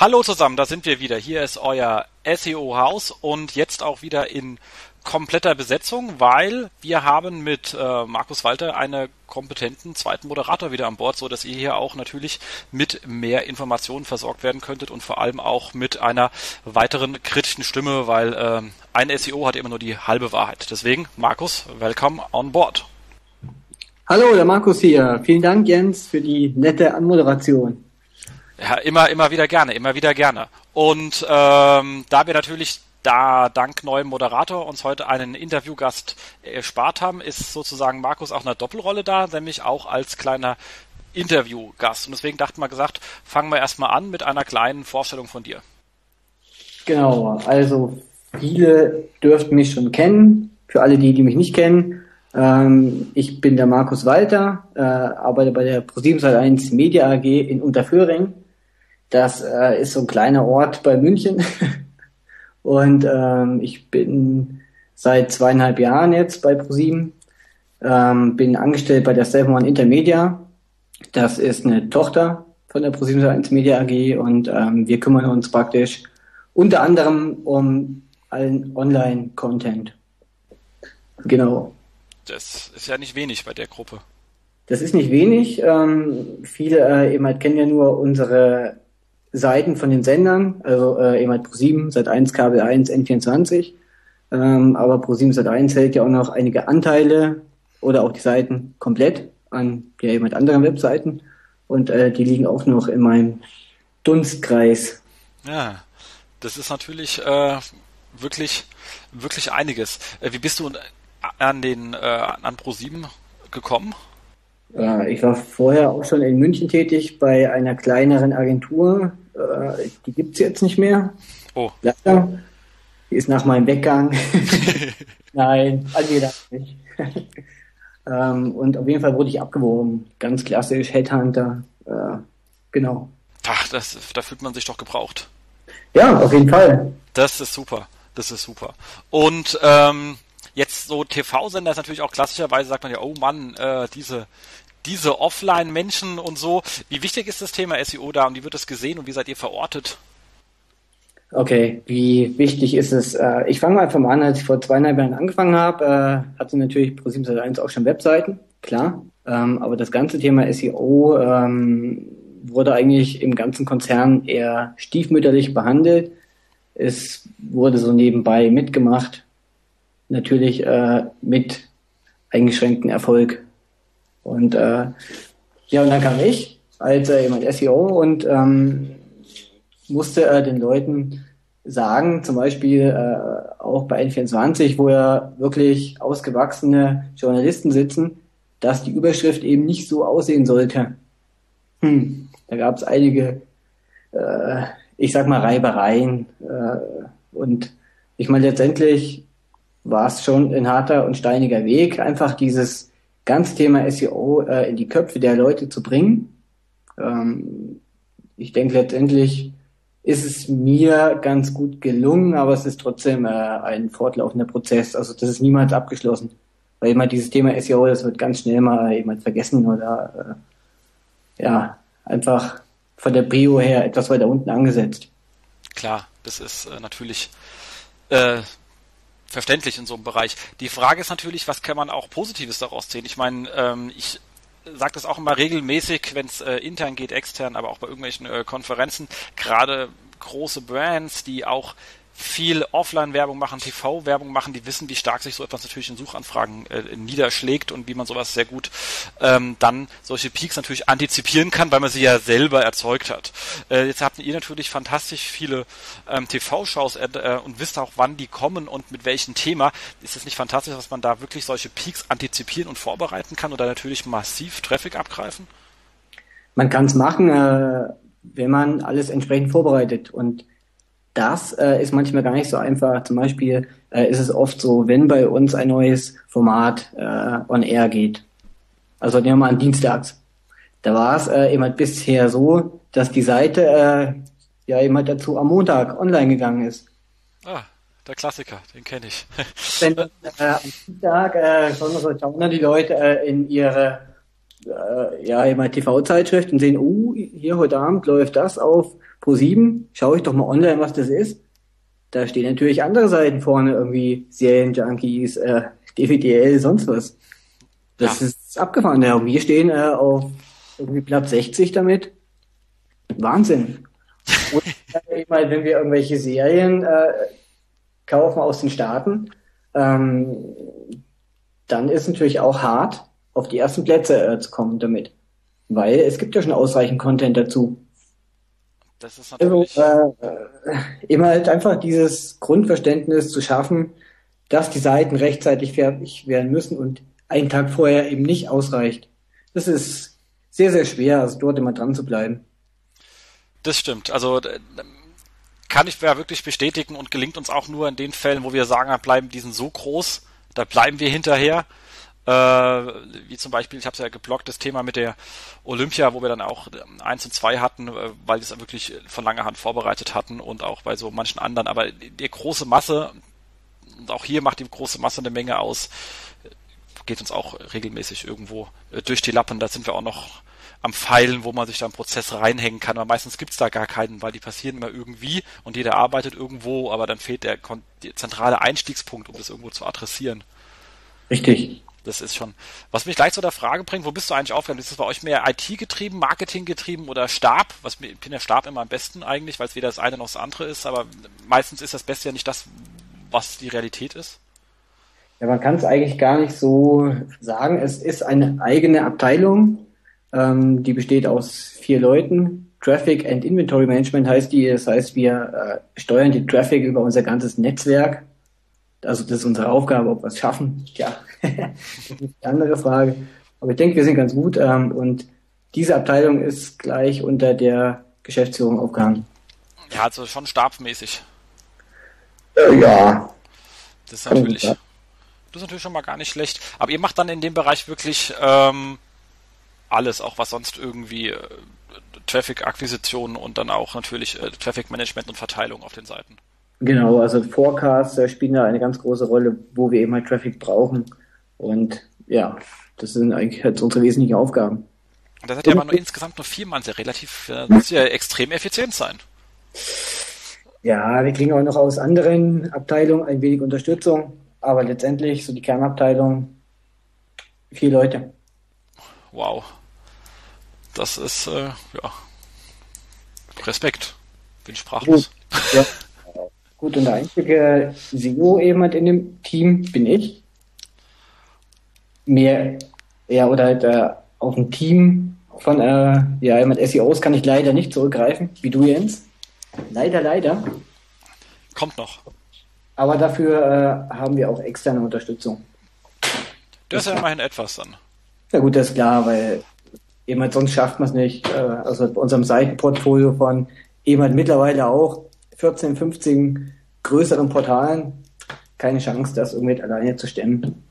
Hallo zusammen, da sind wir wieder. Hier ist euer SEO-Haus und jetzt auch wieder in kompletter Besetzung, weil wir haben mit äh, Markus Walter einen kompetenten zweiten Moderator wieder an Bord, so dass ihr hier auch natürlich mit mehr Informationen versorgt werden könntet und vor allem auch mit einer weiteren kritischen Stimme, weil äh, ein SEO hat immer nur die halbe Wahrheit. Deswegen, Markus, welcome on board. Hallo, der Markus hier. Vielen Dank, Jens, für die nette Anmoderation. Ja, immer, immer wieder gerne, immer wieder gerne. Und ähm, da wir natürlich da dank neuem Moderator uns heute einen Interviewgast erspart haben, ist sozusagen Markus auch eine Doppelrolle da, nämlich auch als kleiner Interviewgast. Und deswegen dachten wir gesagt, fangen wir erstmal an mit einer kleinen Vorstellung von dir. Genau, also viele dürften mich schon kennen. Für alle die, die mich nicht kennen, ähm, ich bin der Markus Walter, äh, arbeite bei der Pro7 Media AG in Unterföhring. Das äh, ist so ein kleiner Ort bei München. Und ähm, ich bin seit zweieinhalb Jahren jetzt bei ProSieben, ähm, bin angestellt bei der Seven One Intermedia. Das ist eine Tochter von der ProSieben 1 Media AG und ähm, wir kümmern uns praktisch unter anderem um allen Online-Content. Genau. Das ist ja nicht wenig bei der Gruppe. Das ist nicht wenig. Ähm, viele äh, eben halt kennen ja nur unsere Seiten von den Sendern, also äh, eben halt Pro7, Sat 1, Kabel 1, N24. Ähm, aber Pro7 Sat 1 hält ja auch noch einige Anteile oder auch die Seiten komplett an ja, eben halt anderen Webseiten. Und äh, die liegen auch noch in meinem Dunstkreis. Ja, das ist natürlich äh, wirklich, wirklich einiges. Äh, wie bist du an den äh, an Pro7 gekommen? Äh, ich war vorher auch schon in München tätig bei einer kleineren Agentur. Äh, die gibt's jetzt nicht mehr. Oh. Leider. Die ist nach meinem Weggang. Nein, angedacht nicht. ähm, und auf jeden Fall wurde ich abgeworben. Ganz klassisch, Headhunter. Äh, genau. Ach, das, da fühlt man sich doch gebraucht. Ja, auf jeden Fall. Das ist super. Das ist super. Und ähm, jetzt so TV-Sender ist natürlich auch klassischerweise sagt man ja, oh Mann, äh, diese diese Offline-Menschen und so. Wie wichtig ist das Thema SEO da und wie wird es gesehen und wie seid ihr verortet? Okay, wie wichtig ist es? Äh, ich fange mal einfach mal an, als ich vor zweieinhalb Jahren angefangen habe, äh, hatte natürlich Pro7 auch schon Webseiten, klar. Ähm, aber das ganze Thema SEO ähm, wurde eigentlich im ganzen Konzern eher stiefmütterlich behandelt. Es wurde so nebenbei mitgemacht, natürlich äh, mit eingeschränktem Erfolg. Und äh, ja, und dann kam ich als äh, jemand SEO und ähm, musste äh, den Leuten sagen, zum Beispiel äh, auch bei N24, wo ja wirklich ausgewachsene Journalisten sitzen, dass die Überschrift eben nicht so aussehen sollte. Hm, da gab es einige, äh, ich sag mal, Reibereien. Äh, und ich meine, letztendlich war es schon ein harter und steiniger Weg, einfach dieses ganze Thema SEO äh, in die Köpfe der Leute zu bringen. Ähm, ich denke letztendlich ist es mir ganz gut gelungen, aber es ist trotzdem äh, ein fortlaufender Prozess. Also das ist niemals abgeschlossen. Weil immer dieses Thema SEO, das wird ganz schnell mal jemand vergessen oder äh, ja, einfach von der Prio her etwas weiter unten angesetzt. Klar, das ist äh, natürlich äh, verständlich in so einem Bereich. Die Frage ist natürlich, was kann man auch Positives daraus ziehen? Ich meine, ähm, ich sage das auch immer regelmäßig, wenn es äh, intern geht, extern, aber auch bei irgendwelchen äh, Konferenzen, gerade große Brands, die auch viel Offline-Werbung machen, TV-Werbung machen, die wissen, wie stark sich so etwas natürlich in Suchanfragen äh, niederschlägt und wie man sowas sehr gut ähm, dann solche Peaks natürlich antizipieren kann, weil man sie ja selber erzeugt hat. Äh, jetzt habt ihr natürlich fantastisch viele ähm, TV-Shows äh, und wisst auch, wann die kommen und mit welchem Thema. Ist es nicht fantastisch, dass man da wirklich solche Peaks antizipieren und vorbereiten kann oder natürlich massiv Traffic abgreifen? Man kann es machen, äh, wenn man alles entsprechend vorbereitet und das äh, ist manchmal gar nicht so einfach. Zum Beispiel äh, ist es oft so, wenn bei uns ein neues Format äh, on air geht. Also nehmen wir mal an Dienstags. Da war es äh, immer bisher so, dass die Seite äh, ja immer dazu am Montag online gegangen ist. Ah, der Klassiker, den kenne ich. wenn äh, am Dienstag äh, schon so schauen die Leute äh, in ihre äh, ja, immer TV-Zeitschrift und sehen, uh, hier heute Abend läuft das auf Pro 7, schaue ich doch mal online, was das ist. Da stehen natürlich andere Seiten vorne, irgendwie Serienjunkies, äh, DVDL, sonst was. Das ja. ist abgefahren. Ja, wir stehen äh, auf irgendwie Platz 60 damit. Wahnsinn. Und ich meine, wenn wir irgendwelche Serien äh, kaufen aus den Staaten, ähm, dann ist natürlich auch hart, auf die ersten Plätze äh, zu kommen damit. Weil es gibt ja schon ausreichend Content dazu. Das ist natürlich. Also, äh, immer halt einfach dieses Grundverständnis zu schaffen, dass die Seiten rechtzeitig fertig werden müssen und einen Tag vorher eben nicht ausreicht. Das ist sehr, sehr schwer, also dort immer dran zu bleiben. Das stimmt. Also kann ich ja wirklich bestätigen und gelingt uns auch nur in den Fällen, wo wir sagen, bleiben, die sind so groß, da bleiben wir hinterher. Äh, wie zum Beispiel, ich habe es ja geblockt, das Thema mit der Olympia, wo wir dann auch eins und zwei hatten, äh, weil wir es wirklich von langer Hand vorbereitet hatten und auch bei so manchen anderen. Aber die große Masse, und auch hier macht die große Masse eine Menge aus, geht uns auch regelmäßig irgendwo äh, durch die Lappen. Da sind wir auch noch am Pfeilen, wo man sich da im Prozess reinhängen kann. Aber meistens gibt's da gar keinen, weil die passieren immer irgendwie und jeder arbeitet irgendwo, aber dann fehlt der, der zentrale Einstiegspunkt, um das irgendwo zu adressieren. Richtig. Das ist schon. Was mich gleich zu der Frage bringt, wo bist du eigentlich aufgegangen? Ist das bei euch mehr IT getrieben, Marketing getrieben oder Stab? Was mir finde der Stab immer am besten eigentlich, weil es weder das eine noch das andere ist, aber meistens ist das Beste ja nicht das, was die Realität ist. Ja, man kann es eigentlich gar nicht so sagen. Es ist eine eigene Abteilung, ähm, die besteht aus vier Leuten. Traffic and Inventory Management heißt die. Das heißt, wir äh, steuern die Traffic über unser ganzes Netzwerk. Also das ist unsere Aufgabe, ob wir es schaffen. Ja, andere Frage. Aber ich denke, wir sind ganz gut. Ähm, und diese Abteilung ist gleich unter der Geschäftsführung aufgehangen. Ja, also schon stabsmäßig. Äh, ja. Das ist natürlich. Das ist natürlich schon mal gar nicht schlecht. Aber ihr macht dann in dem Bereich wirklich ähm, alles, auch was sonst irgendwie äh, Traffic-Akquisition und dann auch natürlich äh, Traffic-Management und Verteilung auf den Seiten. Genau, also Forecasts spielen da eine ganz große Rolle, wo wir eben halt Traffic brauchen. Und ja, das sind eigentlich halt unsere wesentlichen Aufgaben. Und da seid ihr aber nur insgesamt nur vier Mann, sehr relativ, äh, das muss ja extrem effizient sein. Ja, wir kriegen auch noch aus anderen Abteilungen ein wenig Unterstützung. Aber letztendlich, so die Kernabteilung, vier Leute. Wow. Das ist, äh, ja, Respekt. Bin sprachlos. Gut, ja. Gut, und der einzige SEO eben halt in dem Team bin ich. Mehr, ja, oder halt äh, auf ein Team von, äh, ja, mit SEOs kann ich leider nicht zurückgreifen, wie du, Jens. Leider, leider. Kommt noch. Aber dafür äh, haben wir auch externe Unterstützung. Das ist ja immerhin etwas dann. Ja gut, das ist klar, weil halt sonst schafft man es nicht. Äh, also bei unserem Seitenportfolio von halt mittlerweile auch 14, 15 größeren Portalen keine Chance, das irgendwie alleine zu stemmen.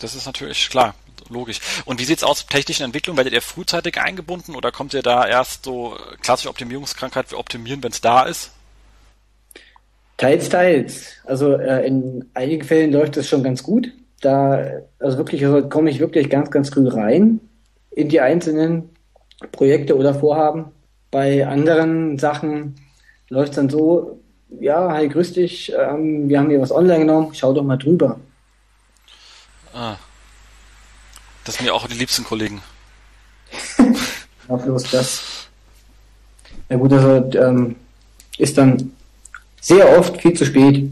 Das ist natürlich klar, logisch. Und wie sieht es aus mit technischen Entwicklung? Werdet ihr frühzeitig eingebunden oder kommt ihr da erst so klassische Optimierungskrankheit für optimieren, wenn es da ist? Teils, teils. Also äh, in einigen Fällen läuft es schon ganz gut. Da, also wirklich, also komme ich wirklich ganz, ganz früh rein in die einzelnen Projekte oder Vorhaben. Bei anderen Sachen läuft es dann so, ja, hi, grüß dich, ähm, wir haben hier was online genommen, schau doch mal drüber. Ah. Das sind mir auch die liebsten Kollegen. ja, bloß das. Ja gut, also ähm, ist dann sehr oft viel zu spät.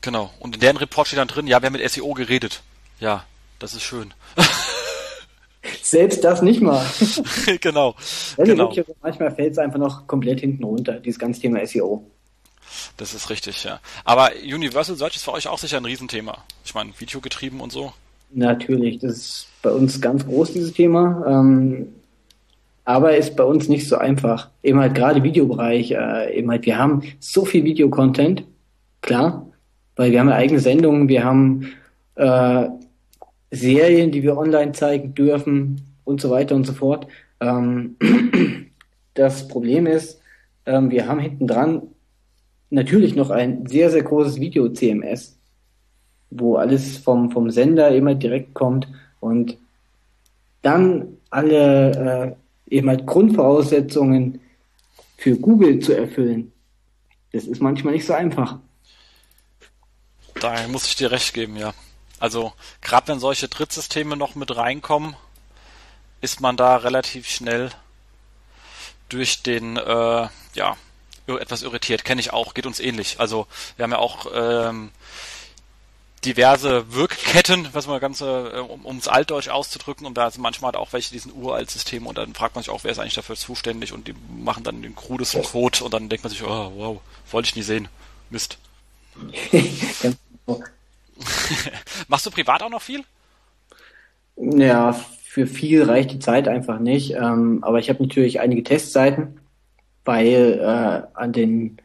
Genau. Und in deren Report steht dann drin, ja, wir haben mit SEO geredet. Ja, das ist schön. Selbst das nicht mal. genau. Ja, genau. Wirklich, manchmal fällt es einfach noch komplett hinten runter, dieses ganze Thema SEO. Das ist richtig, ja. Aber Universal Search ist für euch auch sicher ein Riesenthema. Ich meine, Videogetrieben und so. Natürlich, das ist bei uns ganz groß, dieses Thema. Ähm, aber ist bei uns nicht so einfach. Eben halt gerade Videobereich, äh, eben halt, wir haben so viel Videocontent, klar, weil wir haben ja eigene Sendungen, wir haben äh, Serien, die wir online zeigen dürfen und so weiter und so fort. Ähm, das Problem ist, ähm, wir haben hinten dran natürlich noch ein sehr, sehr großes Video-CMS, wo alles vom, vom Sender immer direkt kommt. Und dann alle äh, eben halt Grundvoraussetzungen für Google zu erfüllen, das ist manchmal nicht so einfach. Da muss ich dir recht geben, ja. Also gerade wenn solche Drittsysteme noch mit reinkommen, ist man da relativ schnell durch den, äh, ja, etwas irritiert. Kenne ich auch, geht uns ähnlich. Also wir haben ja auch ähm, diverse Wirkketten, was man ganz, äh, um es altdeutsch auszudrücken, und da sind manchmal halt auch welche diesen uralt System und dann fragt man sich auch, wer ist eigentlich dafür zuständig und die machen dann den krudesten Code und dann denkt man sich, oh wow, wollte ich nie sehen. Mist. Machst du privat auch noch viel? Ja, für viel reicht die Zeit einfach nicht. Ähm, aber ich habe natürlich einige Testseiten, weil äh, an den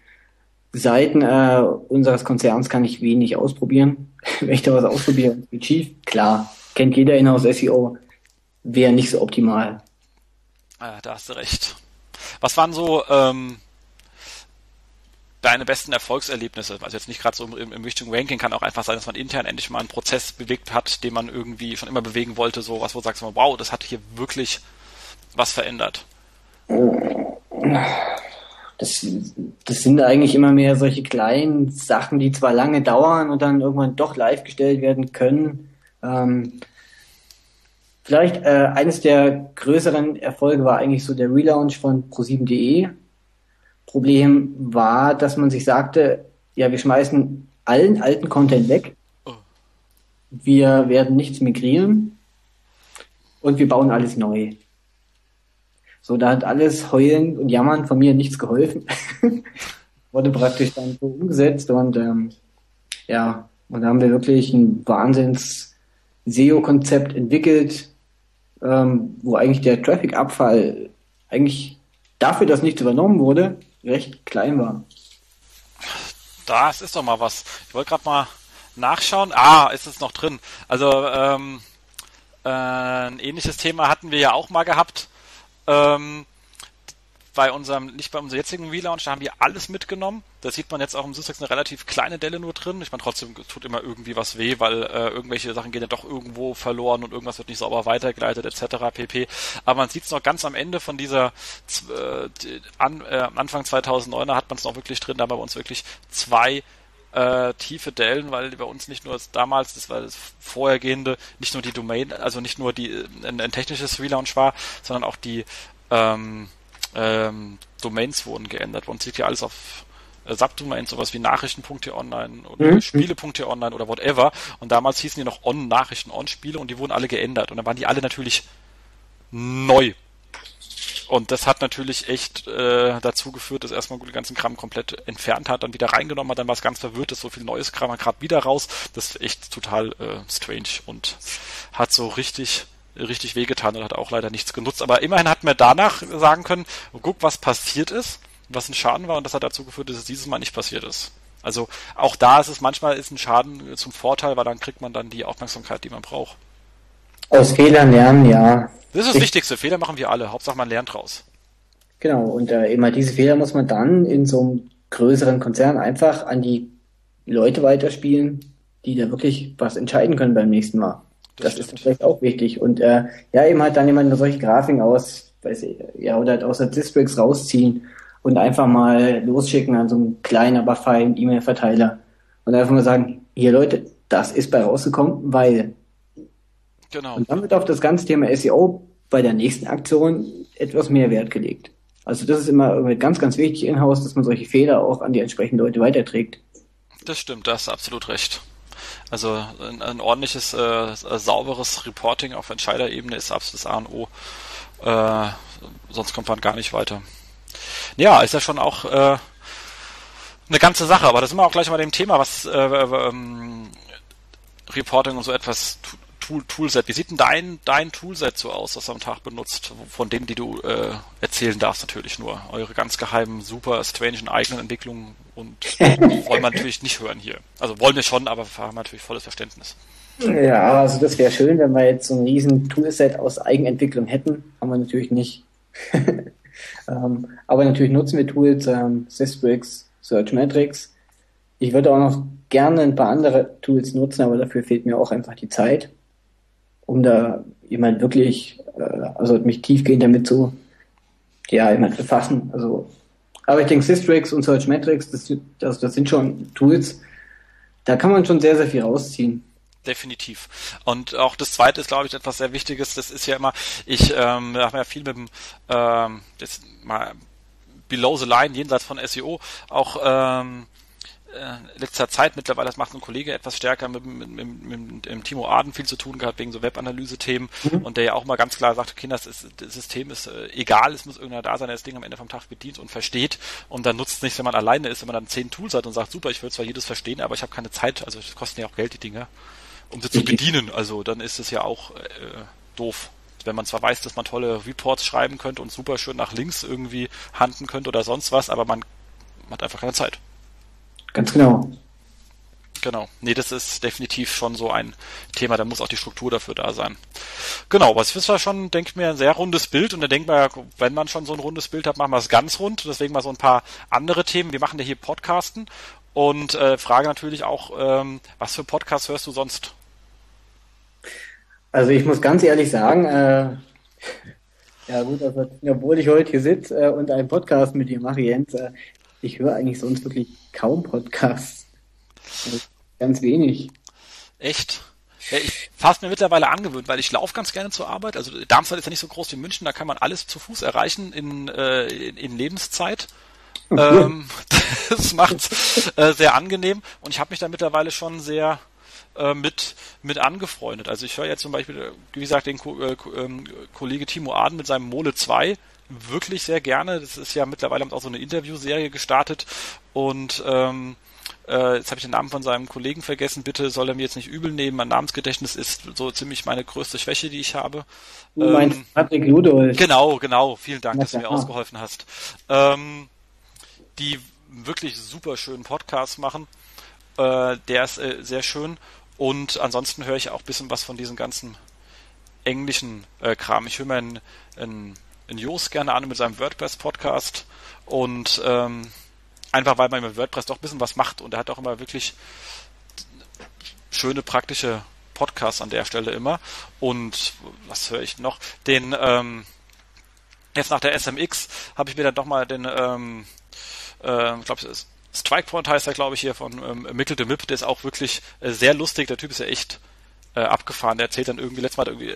Seiten äh, unseres Konzerns kann ich wenig ausprobieren. Wenn ich da was ausprobiere, mit schief, klar, kennt jeder Inhouse SEO, wäre nicht so optimal. Ah, da hast du recht. Was waren so ähm, deine besten Erfolgserlebnisse? Also jetzt nicht gerade so im, im Richtung Ranking, kann auch einfach sein, dass man intern endlich mal einen Prozess bewegt hat, den man irgendwie schon immer bewegen wollte, so was, wo du sagst, wow, das hat hier wirklich was verändert. Das, das sind eigentlich immer mehr solche kleinen Sachen, die zwar lange dauern und dann irgendwann doch live gestellt werden können. Ähm, vielleicht äh, eines der größeren Erfolge war eigentlich so der Relaunch von pro7.de. Problem war, dass man sich sagte, ja, wir schmeißen allen alten Content weg. Oh. Wir werden nichts migrieren und wir bauen alles neu. So, da hat alles Heulen und Jammern von mir nichts geholfen. Wurde praktisch dann so umgesetzt und ähm, ja, und da haben wir wirklich ein Wahnsinns SEO-Konzept entwickelt, ähm, wo eigentlich der Traffic-Abfall eigentlich dafür, dass nichts übernommen wurde, recht klein war. Das ist doch mal was. Ich wollte gerade mal nachschauen. Ah, ist es noch drin. Also ähm, äh, ein ähnliches Thema hatten wir ja auch mal gehabt. Ähm, bei unserem, nicht bei unserem jetzigen Relaunch, da haben wir alles mitgenommen. Da sieht man jetzt auch im Sussex eine relativ kleine Delle nur drin. Ich meine, trotzdem tut immer irgendwie was weh, weil äh, irgendwelche Sachen gehen ja doch irgendwo verloren und irgendwas wird nicht sauber weitergeleitet, etc. pp. Aber man sieht es noch ganz am Ende von dieser äh, an, äh, Anfang 2009er hat man es noch wirklich drin, da haben wir uns wirklich zwei äh, tiefe Dellen, weil bei uns nicht nur damals, das war das vorhergehende, nicht nur die Domain, also nicht nur die ein, ein technisches Relaunch war, sondern auch die ähm, ähm, Domains wurden geändert. Bei uns liegt ja alles auf äh, Subdomains, sowas wie Nachrichten.online oder mhm. Spiele.online oder whatever. Und damals hießen die noch On-Nachrichten, On-Spiele und die wurden alle geändert. Und dann waren die alle natürlich neu. Und das hat natürlich echt äh, dazu geführt, dass erstmal den ganzen Kram komplett entfernt hat, dann wieder reingenommen hat, dann war es ganz verwirrt, dass so viel neues Kram gerade wieder raus. Das ist echt total äh, strange und hat so richtig richtig wehgetan und hat auch leider nichts genutzt. Aber immerhin hat man danach sagen können, guck, was passiert ist, was ein Schaden war und das hat dazu geführt, dass es dieses Mal nicht passiert ist. Also auch da ist es manchmal ist ein Schaden zum Vorteil, weil dann kriegt man dann die Aufmerksamkeit, die man braucht. Aus Fehlern lernen, ja. Das ist das ich, Wichtigste. Fehler machen wir alle. Hauptsache man lernt raus. Genau. Und äh, immer diese Fehler muss man dann in so einem größeren Konzern einfach an die Leute weiterspielen, die da wirklich was entscheiden können beim nächsten Mal. Das, das ist vielleicht auch wichtig. Und äh, ja, eben halt dann jemand solche Grafiken aus, weiß ich, ja, oder halt aus der Districts rausziehen und einfach mal losschicken an so einen kleinen, aber feinen E-Mail-Verteiler. Und einfach mal sagen, hier Leute, das ist bei rausgekommen, weil. Genau. Und dann wird auf das ganze Thema SEO bei der nächsten Aktion etwas mehr Wert gelegt. Also das ist immer ganz, ganz wichtig in-house, dass man solche Fehler auch an die entsprechenden Leute weiterträgt. Das stimmt, da hast du absolut recht. Also ein, ein ordentliches, äh, sauberes Reporting auf Entscheiderebene ist absolut das A und O. Äh, sonst kommt man gar nicht weiter. Ja, ist ja schon auch äh, eine ganze Sache, aber da sind wir auch gleich mal dem Thema, was äh, ähm, Reporting und so etwas Tool, Toolset. Wie sieht denn dein, dein Toolset so aus, das du am Tag benutzt? Von denen, die du äh, erzählen darfst, natürlich nur. Eure ganz geheimen, super strange eigenen Entwicklungen und wollen wir natürlich nicht hören hier. Also wollen wir schon, aber wir haben natürlich volles Verständnis. Ja, also das wäre schön, wenn wir jetzt so ein riesen Toolset aus Eigenentwicklung hätten. Haben wir natürlich nicht. ähm, aber natürlich nutzen wir Tools, ähm, Systrix, Searchmetrics. Ich würde auch noch gerne ein paar andere Tools nutzen, aber dafür fehlt mir auch einfach die Zeit. Um da jemand wirklich, äh, also mich tiefgehend damit zu, ja, jemand befassen. Also, aber ich denke, Systrix und Searchmetrics, das, das, das sind schon Tools, da kann man schon sehr, sehr viel rausziehen definitiv. Und auch das Zweite ist, glaube ich, etwas sehr Wichtiges. Das ist ja immer, ich ähm, habe ja viel mit dem, ähm, jetzt mal below the line, jenseits von SEO, auch ähm, äh, letzter Zeit mittlerweile, das macht ein Kollege etwas stärker mit, mit, mit, mit, Timo Aden viel zu tun gehabt wegen so Webanalyse-Themen mhm. und der ja auch mal ganz klar sagt, okay, das, ist, das System ist äh, egal, es muss irgendeiner da sein, der das Ding am Ende vom Tag bedient und versteht und dann nutzt es nicht, wenn man alleine ist, wenn man dann zehn Tools hat und sagt, super, ich will zwar jedes verstehen, aber ich habe keine Zeit, also es kosten ja auch Geld, die Dinge, um sie zu bedienen, also dann ist es ja auch äh, doof wenn man zwar weiß, dass man tolle Reports schreiben könnte und super schön nach links irgendwie handen könnte oder sonst was, aber man hat einfach keine Zeit. Ganz genau. Genau. Nee, das ist definitiv schon so ein Thema, da muss auch die Struktur dafür da sein. Genau, was ist ja schon, denkt mir, ein sehr rundes Bild und da denkt man ja, wenn man schon so ein rundes Bild hat, machen wir es ganz rund. Deswegen mal so ein paar andere Themen. Wir machen ja hier Podcasten und äh, Frage natürlich auch, ähm, was für Podcasts hörst du sonst? Also ich muss ganz ehrlich sagen, äh, ja gut, also, obwohl ich heute hier sitze äh, und einen Podcast mit dir mache, Jens, äh, ich höre eigentlich sonst wirklich kaum Podcasts. Also ganz wenig. Echt? Ja, ich fast mir mittlerweile angewöhnt, weil ich laufe ganz gerne zur Arbeit. Also Darmstadt ist ja nicht so groß wie München, da kann man alles zu Fuß erreichen in, äh, in, in Lebenszeit. Okay. Ähm, das macht äh, sehr angenehm und ich habe mich da mittlerweile schon sehr äh, mit, mit angefreundet. Also ich höre jetzt zum Beispiel, wie gesagt, den Ko äh, ähm, Kollege Timo Aden mit seinem Mole 2 wirklich sehr gerne. Das ist ja mittlerweile auch so eine Interviewserie gestartet und ähm, äh, jetzt habe ich den Namen von seinem Kollegen vergessen. Bitte soll er mir jetzt nicht übel nehmen. Mein Namensgedächtnis ist so ziemlich meine größte Schwäche, die ich habe. Du ähm, Patrick Ludolf. Genau, genau. Vielen Dank, dass du mir ausgeholfen hast. Ähm, die wirklich super schönen Podcasts machen. Äh, der ist äh, sehr schön. Und ansonsten höre ich auch ein bisschen was von diesem ganzen englischen äh, Kram. Ich höre mir einen, einen in Jos gerne an mit seinem WordPress-Podcast und ähm, einfach weil man mit WordPress doch ein bisschen was macht und er hat auch immer wirklich schöne praktische Podcasts an der Stelle immer. Und was höre ich noch? Den ähm, jetzt nach der SMX habe ich mir dann doch mal den ähm, äh, ich glaube Strikepoint heißt er glaube ich hier von ähm, Mikkel de Mip, der ist auch wirklich äh, sehr lustig. Der Typ ist ja echt äh, abgefahren. Der erzählt dann irgendwie letztes Mal irgendwie,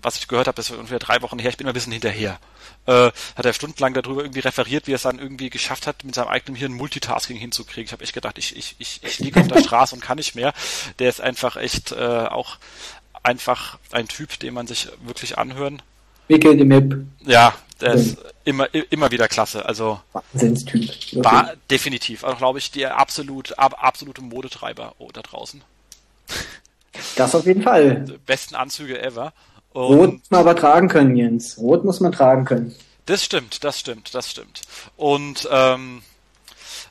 was ich gehört habe, das war ungefähr drei Wochen her, ich bin immer ein bisschen hinterher. Äh, hat er stundenlang darüber irgendwie referiert, wie er es dann irgendwie geschafft hat, mit seinem eigenen Hirn Multitasking hinzukriegen. Ich habe echt gedacht, ich, ich, ich, ich liege auf der Straße und kann nicht mehr. Der ist einfach echt äh, auch einfach ein Typ, den man sich wirklich anhören. Wickel im Hip. Ja, der ist immer, immer wieder klasse. Also Wahnsinnstyp. War definitiv, also glaube ich, der absolut, ab, absolute Modetreiber oh, da draußen. Das auf jeden Fall. Besten Anzüge ever. Und Rot muss man aber tragen können, Jens. Rot muss man tragen können. Das stimmt, das stimmt, das stimmt. Und ähm,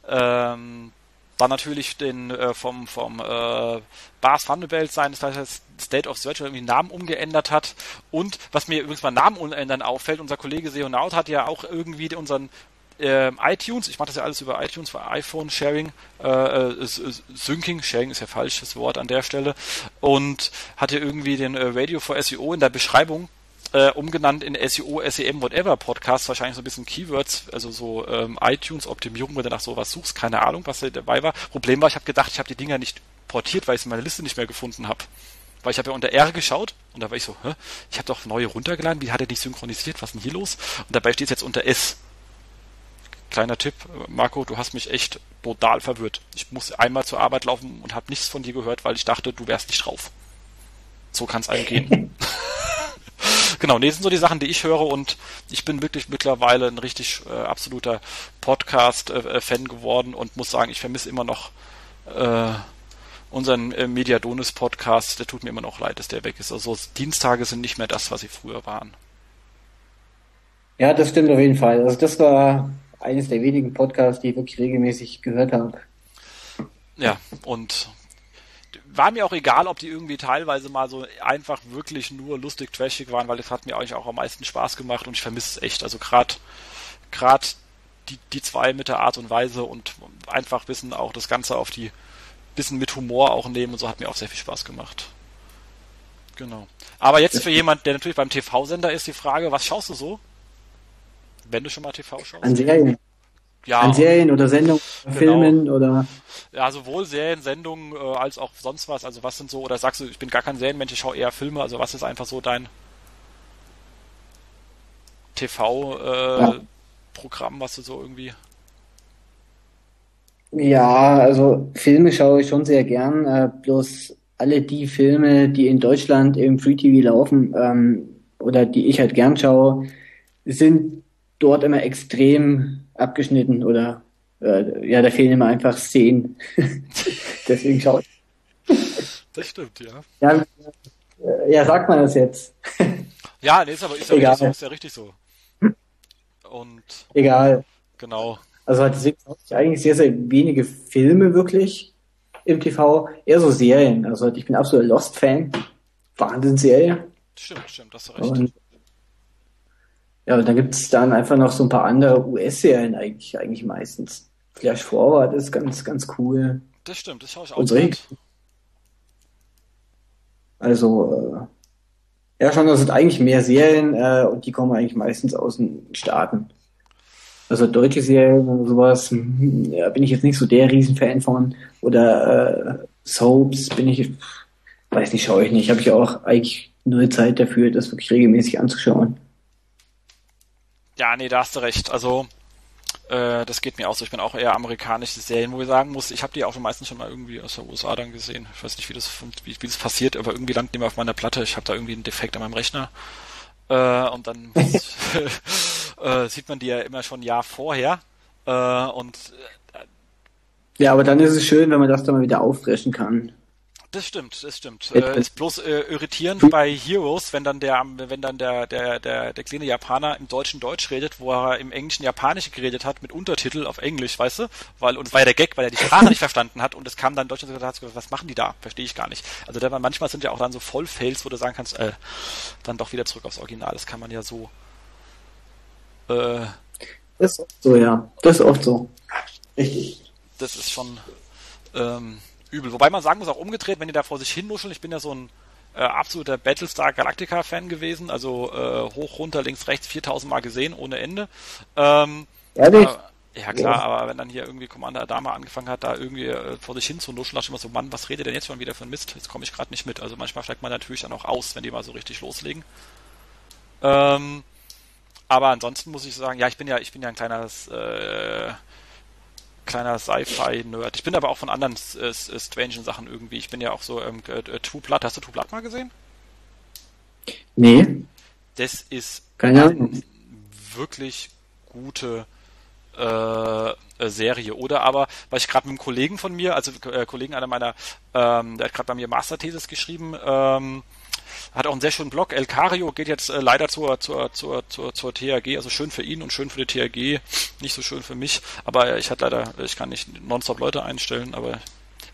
ähm, dann natürlich den äh, vom vom äh, Bas Vanderbilt sein, das heißt State of Search irgendwie Namen umgeändert hat und was mir übrigens beim Namen umändern auffällt, unser Kollege Seonaut hat ja auch irgendwie unseren äh, iTunes, ich mache das ja alles über iTunes für iPhone Sharing, äh, äh, Syncing, Sharing ist ja falsches Wort an der Stelle, und hatte irgendwie den äh, Radio for SEO in der Beschreibung äh, umgenannt in SEO, SEM, whatever Podcast, wahrscheinlich so ein bisschen Keywords, also so ähm, iTunes-Optimierung, wenn du nach sowas suchst, keine Ahnung, was da dabei war. Problem war, ich habe gedacht, ich habe die Dinger nicht portiert, weil ich es in meiner Liste nicht mehr gefunden habe. Weil ich habe ja unter R geschaut und da war ich so, hä? ich habe doch neue runtergeladen, wie hat er nicht synchronisiert, was ist denn hier los? Und dabei steht es jetzt unter S kleiner Tipp, Marco, du hast mich echt total verwirrt. Ich muss einmal zur Arbeit laufen und habe nichts von dir gehört, weil ich dachte, du wärst nicht drauf. So kann es einem gehen. genau, nee, das sind so die Sachen, die ich höre und ich bin wirklich mittlerweile ein richtig äh, absoluter Podcast-Fan äh, geworden und muss sagen, ich vermisse immer noch äh, unseren äh, Mediadonis-Podcast. Der tut mir immer noch leid, dass der weg ist. Also Dienstage sind nicht mehr das, was sie früher waren. Ja, das stimmt auf jeden Fall. Also das war eines der wenigen Podcasts, die ich wirklich regelmäßig gehört habe. Ja, und war mir auch egal, ob die irgendwie teilweise mal so einfach wirklich nur lustig trashig waren, weil das hat mir eigentlich auch am meisten Spaß gemacht und ich vermisse es echt. Also gerade gerade die, die zwei mit der Art und Weise und einfach wissen auch das Ganze auf die bisschen mit Humor auch nehmen und so hat mir auch sehr viel Spaß gemacht. Genau. Aber jetzt für jemand, der natürlich beim TV-Sender ist, die Frage, was schaust du so? Wenn du schon mal TV schaust? An Serien. Ja. An Serien oder Sendungen, Genau. Filmen oder. Ja, sowohl Serien, Sendungen äh, als auch sonst was. Also was sind so, oder sagst du, ich bin gar kein Serienmensch, ich schaue eher Filme, also was ist einfach so dein TV-Programm, äh, was du so irgendwie. Ja, also Filme schaue ich schon sehr gern. Äh, bloß alle die Filme, die in Deutschland im Free TV laufen, ähm, oder die ich halt gern schaue, sind dort immer extrem abgeschnitten oder äh, ja, da fehlen immer einfach Szenen. Deswegen schaue ich. Das stimmt, ja. Ja, äh, ja, sagt man das jetzt. Ja, nee, ist aber ist ja Egal. richtig so, ist ja richtig so. Und Egal. genau. Also ich eigentlich sehr, sehr wenige Filme wirklich im TV, eher so Serien. Also ich bin absoluter Lost-Fan. Wahnsinnsserie. Stimmt, stimmt, hast du recht. Und ja, und dann gibt's dann einfach noch so ein paar andere US-Serien eigentlich, eigentlich meistens. Flash Forward ist ganz, ganz cool. Das stimmt, das schaue ich auch. Und so. Also, äh, ja schon, das sind eigentlich mehr Serien äh, und die kommen eigentlich meistens aus den Staaten. Also deutsche Serien und sowas, hm, ja, bin ich jetzt nicht so der Riesenfan von. Oder äh, Soaps bin ich, weiß nicht, schaue ich nicht. Habe ich auch eigentlich null Zeit dafür, das wirklich regelmäßig anzuschauen. Ja, nee, da hast du recht. Also, äh, das geht mir auch so. Ich bin auch eher amerikanische Serien, wo ich sagen muss, ich habe die auch schon meistens schon mal irgendwie aus der USA dann gesehen. Ich weiß nicht, wie das, wie, wie das passiert, aber irgendwie landen die mal auf meiner Platte. Ich habe da irgendwie einen Defekt an meinem Rechner. Äh, und dann äh, sieht man die ja immer schon ein Jahr vorher. Äh, und äh, Ja, aber dann ist es schön, wenn man das dann mal wieder auffrischen kann. Das stimmt, das stimmt. Äh, ist bloß äh, irritierend bei Heroes, wenn dann der, wenn dann der, der, der, der kleine Japaner im Deutschen Deutsch redet, wo er im Englischen Japanisch geredet hat mit Untertitel auf Englisch, weißt du? Weil, und es war ja der Gag, weil er die Sprache nicht verstanden hat und es kam dann in Deutschland und hat gesagt, was machen die da? Verstehe ich gar nicht. Also da, manchmal sind ja auch dann so Vollfails, wo du sagen kannst, äh, dann doch wieder zurück aufs Original. Das kann man ja so. Äh, Das ist oft so, ja. Das ist oft so. Richtig. das ist schon ähm, übel. Wobei man sagen muss, auch umgedreht, wenn die da vor sich hin nuscheln, ich bin ja so ein äh, absoluter Battlestar Galactica Fan gewesen, also äh, hoch, runter, links, rechts, 4000 Mal gesehen, ohne Ende. Ähm, Ehrlich? aber, ja klar, aber wenn dann hier irgendwie Commander Adama angefangen hat, da irgendwie äh, vor sich hin zu nuscheln, dachte ich immer so, Mann, was redet denn jetzt schon wieder für ein Mist? Jetzt komme ich gerade nicht mit. Also manchmal steigt man natürlich dann auch aus, wenn die mal so richtig loslegen. Ähm, aber ansonsten muss ich sagen, ja, ich bin ja, ich bin ja ein kleines äh, kleiner Sci-Fi-Nerd. Ich bin aber auch von anderen äh, strangen Sachen irgendwie. Ich bin ja auch so ähm, äh, True Blood. Hast du True Blood mal gesehen? Nee. Das ist Keine eine wirklich gute äh, äh, Serie. Oder aber, weil ich gerade mit einem Kollegen von mir, also äh, Kollegen einer meiner, ähm, der hat gerade bei mir Masterthesis geschrieben, ähm, hat auch einen sehr schönen Blog. El Cario geht jetzt äh, leider zur, zur, zur, zur, zur THG, also schön für ihn und schön für die THG, nicht so schön für mich. Aber ich hatte leider, ich kann nicht nonstop Leute einstellen, aber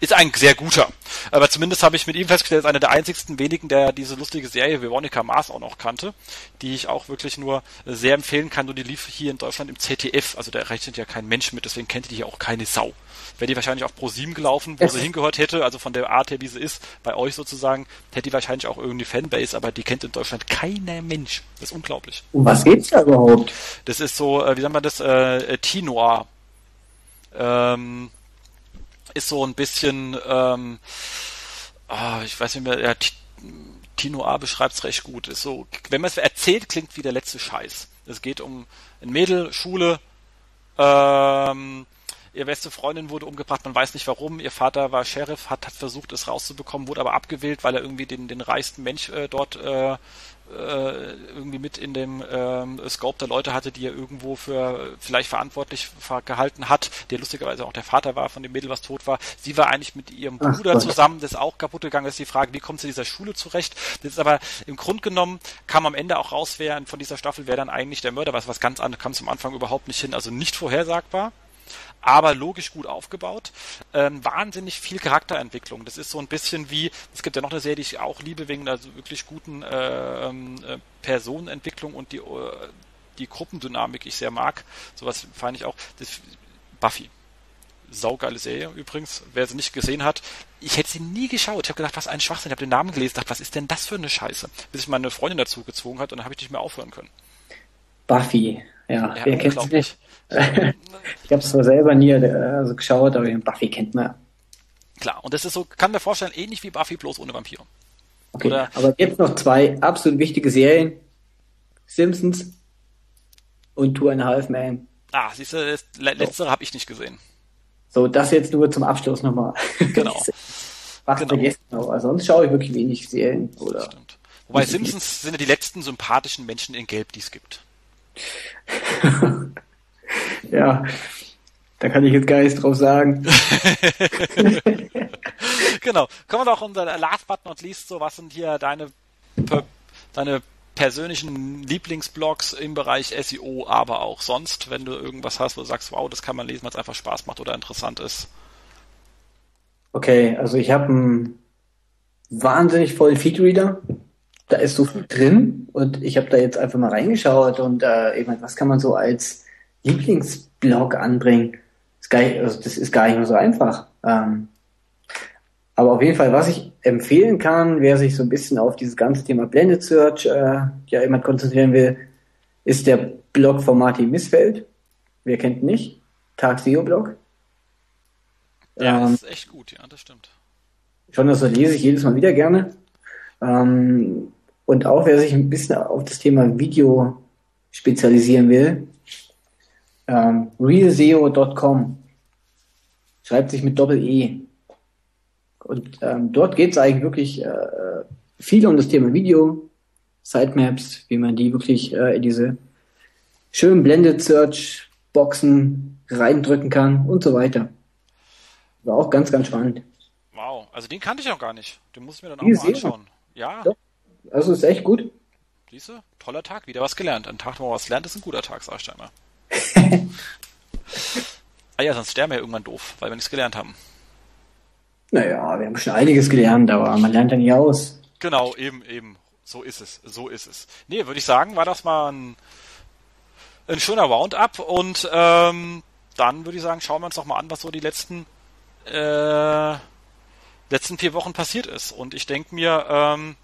ist ein sehr guter. Aber zumindest habe ich mit ihm festgestellt, ist einer der einzigsten wenigen, der diese lustige Serie Veronica Mars auch noch kannte, die ich auch wirklich nur sehr empfehlen kann. Und die lief hier in Deutschland im ZDF. Also da rechnet ja kein Mensch mit, deswegen kennt die hier auch keine Sau. Wäre die wahrscheinlich auf ProSieben gelaufen, wo Es- sie hingehört hätte, also von der Art her, wie sie ist, bei euch sozusagen, hätte die wahrscheinlich auch irgendwie Fanbase, aber die kennt in Deutschland keiner Mensch. Das ist unglaublich. Um was geht's da überhaupt? Das ist so, äh, wie sagt man das, äh, äh, Tinoir. Ähm, ist so ein bisschen, ähm, ah, ich weiß nicht mehr, ja, Ti- Tino A beschreibt es recht gut. Ist so, wenn man es erzählt, klingt wie der letzte Scheiß. Es geht um ein Mädel, Schule, ähm, ihr beste Freundin wurde umgebracht, man weiß nicht warum. Ihr Vater war Sheriff, hat, hat versucht, es rauszubekommen, wurde aber abgewählt, weil er irgendwie den, den reichsten Mensch äh, dort äh, äh, irgendwie mit in dem ähm, Scope der Leute hatte, die er irgendwo für vielleicht verantwortlich ver- gehalten hat, der lustigerweise auch der Vater war von dem Mädel, was tot war. Sie war eigentlich mit ihrem Ach Bruder Gott. zusammen, das ist auch kaputt gegangen. Das ist die Frage, wie kommt sie in dieser Schule zurecht? Das ist aber im Grund genommen kam am Ende auch raus, wer von dieser Staffel, wer dann eigentlich der Mörder war. Was ganz anderes kam zum Anfang überhaupt nicht hin. Also nicht vorhersagbar aber logisch gut aufgebaut. Ähm, wahnsinnig viel Charakterentwicklung. Das ist so ein bisschen wie, es gibt ja noch eine Serie, die ich auch liebe, wegen der wirklich guten äh, ähm, äh, Personenentwicklung und die, äh, die Gruppendynamik ich sehr mag. Sowas fand ich auch. Das, Buffy. saugeile Serie übrigens. Wer sie nicht gesehen hat, ich hätte sie nie geschaut. Ich habe gedacht, was ein Schwachsinn. Ich habe den Namen gelesen, dachte, was ist denn das für eine Scheiße? Bis ich meine Freundin dazu gezwungen hat und dann habe ich nicht mehr aufhören können. Buffy, ja, ja wer kennt sie nicht? Ich habe es zwar selber nie also geschaut, aber Buffy kennt man. Klar, und das ist so, kann mir vorstellen, ähnlich wie Buffy, bloß ohne Vampire. Okay, Oder, aber jetzt noch zwei absolut wichtige Serien. Simpsons und Two and a Half Man. Ah, siehst du, letztere so. habe ich nicht gesehen. So, das jetzt nur zum Abschluss nochmal. Genau. Was genau. vergessen aber sonst schaue ich wirklich wenig Serien. Oder Stimmt. Wobei Simpsons sind ja die letzten sympathischen Menschen in Gelb, die es gibt. ja, da kann ich jetzt gar nichts drauf sagen. genau. Kommen wir doch unser Last but not least so, was sind hier deine, deine persönlichen Lieblingsblogs im Bereich SEO, aber auch sonst, wenn du irgendwas hast, wo du sagst, wow, das kann man lesen, weil es einfach Spaß macht oder interessant ist. Okay, also ich habe einen wahnsinnig vollen Feedreader. Da ist so viel drin und ich habe da jetzt einfach mal reingeschaut und äh, eben, was kann man so als Lieblingsblog anbringen? Das ist gar nicht, also das ist gar nicht mehr so einfach. Ähm, aber auf jeden Fall, was ich empfehlen kann, wer sich so ein bisschen auf dieses ganze Thema Blended Search äh, ja jemand konzentrieren will, ist der Blog von Martin Missfeld. Wer kennt ihn nicht? Tag SEO Blog. Ja, ähm, ist echt gut, ja, das stimmt. Schon das lese ich jedes Mal wieder gerne. Ähm, und auch wer sich ein bisschen auf das Thema Video spezialisieren will, ähm, realseo.com schreibt sich mit Doppel-E. Und ähm, dort geht es eigentlich wirklich äh, viel um das Thema Video, Sitemaps, wie man die wirklich äh, in diese schönen Blended Search Boxen reindrücken kann und so weiter. War auch ganz, ganz spannend. Wow, also den kannte ich auch gar nicht. Den muss ich mir dann auch mal anschauen. Ja. Doch. Also ist echt gut. Siehst du? Toller Tag, wieder was gelernt. Ein Tag, wo man was lernt, ist ein guter Tag, sag ich einmal. Ah ja, sonst sterben wir ja irgendwann doof, weil wir nichts gelernt haben. Naja, wir haben schon einiges gelernt, aber man lernt ja nie aus. Genau, eben, eben. So ist es, so ist es. Nee, würde ich sagen, war das mal ein, ein schöner Roundup und ähm, dann würde ich sagen, schauen wir uns doch mal an, was so die letzten äh, letzten vier Wochen passiert ist. Und ich denke mir, ähm,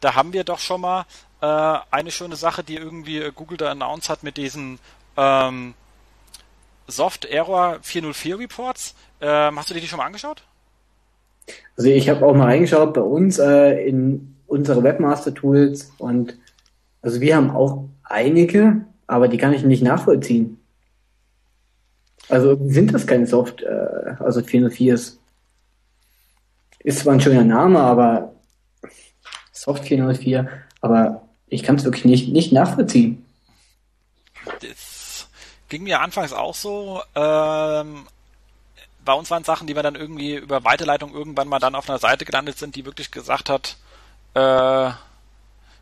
da haben wir doch schon mal äh, eine schöne Sache, die irgendwie Google da announced hat mit diesen ähm, Soft Error 404 Reports. Ähm, hast du dir die schon mal angeschaut? Also ich habe auch mal reingeschaut bei uns äh, in unsere Webmaster Tools und also wir haben auch einige, aber die kann ich nicht nachvollziehen. Also sind das keine Soft, äh, also 404s. Ist zwar ein schöner Name, aber Soft 404, aber ich kann es wirklich nicht, nicht nachvollziehen. Ging mir anfangs auch so. Ähm, bei uns waren Sachen, die wir dann irgendwie über Weiterleitung irgendwann mal dann auf einer Seite gelandet sind, die wirklich gesagt hat, äh,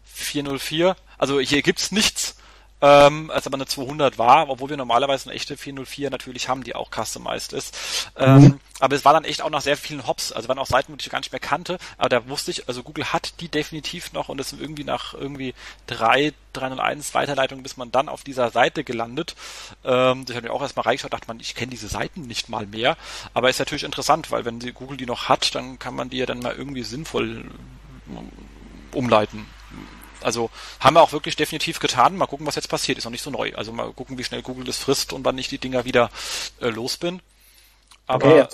404, also hier gibt's nichts, ähm, als aber eine 200 war, obwohl wir normalerweise eine echte 404 natürlich haben, die auch customized ist. Ähm, mhm. Aber es war dann echt auch nach sehr vielen Hops, also waren auch Seiten, die ich gar nicht mehr kannte, aber da wusste ich, also Google hat die definitiv noch und es sind irgendwie nach irgendwie drei, 301 Weiterleitungen, bis man dann auf dieser Seite gelandet. Ähm, ich habe mir auch erstmal reingeschaut, dachte man, ich kenne diese Seiten nicht mal mehr, aber ist natürlich interessant, weil wenn die Google die noch hat, dann kann man die ja dann mal irgendwie sinnvoll umleiten. Also haben wir auch wirklich definitiv getan. Mal gucken, was jetzt passiert. Ist noch nicht so neu. Also mal gucken, wie schnell Google das frisst und wann ich die Dinger wieder äh, los bin. Aber okay,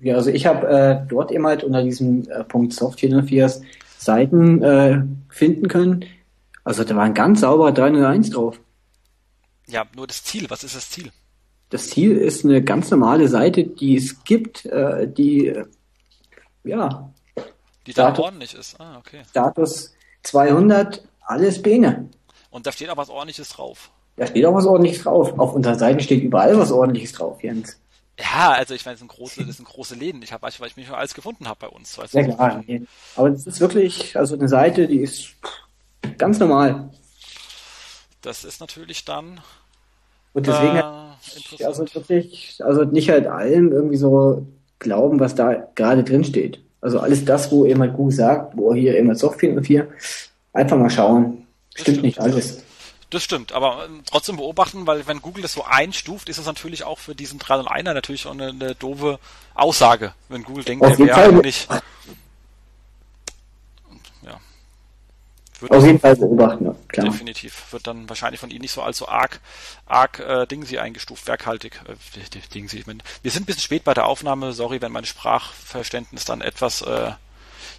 ja, also ich habe äh, dort eben halt unter diesem äh, Punkt Soft 404 Seiten äh, finden können. Also da war ein ganz sauberer 301 drauf. Ja, nur das Ziel. Was ist das Ziel? Das Ziel ist eine ganz normale Seite, die es gibt, äh, die äh, ja die da ordentlich ist. Ah, okay. Status 200, alles Bene. Und da steht auch was ordentliches drauf. Da steht auch was ordentliches drauf. Auf unserer Seite steht überall was ordentliches drauf, Jens. Ja, also ich meine, das sind große, das sind große Läden. Ich habe, weil ich mich alles gefunden habe bei uns. Weißt ja, klar. Aber es ist wirklich, also eine Seite, die ist ganz normal. Das ist natürlich dann. Und deswegen, äh, also wirklich, also nicht halt allem irgendwie so glauben, was da gerade drin steht. Also alles das, wo jemand gut sagt, wo hier immer Software und hier, einfach mal schauen. Stimmt, stimmt nicht alles. Das stimmt, aber ähm, trotzdem beobachten, weil wenn Google das so einstuft, ist es natürlich auch für diesen 301er natürlich auch eine, eine doofe Aussage, wenn Google denkt, Auf der wäre Fall. nicht. Ja. Wird Auf jeden Fall beobachten, ja, klar. definitiv. Wird dann wahrscheinlich von Ihnen nicht so allzu arg, arg äh, Dingsy eingestuft, werkhaltig. Äh, Dingsy. Ich mein, wir sind ein bisschen spät bei der Aufnahme, sorry, wenn mein Sprachverständnis dann etwas äh,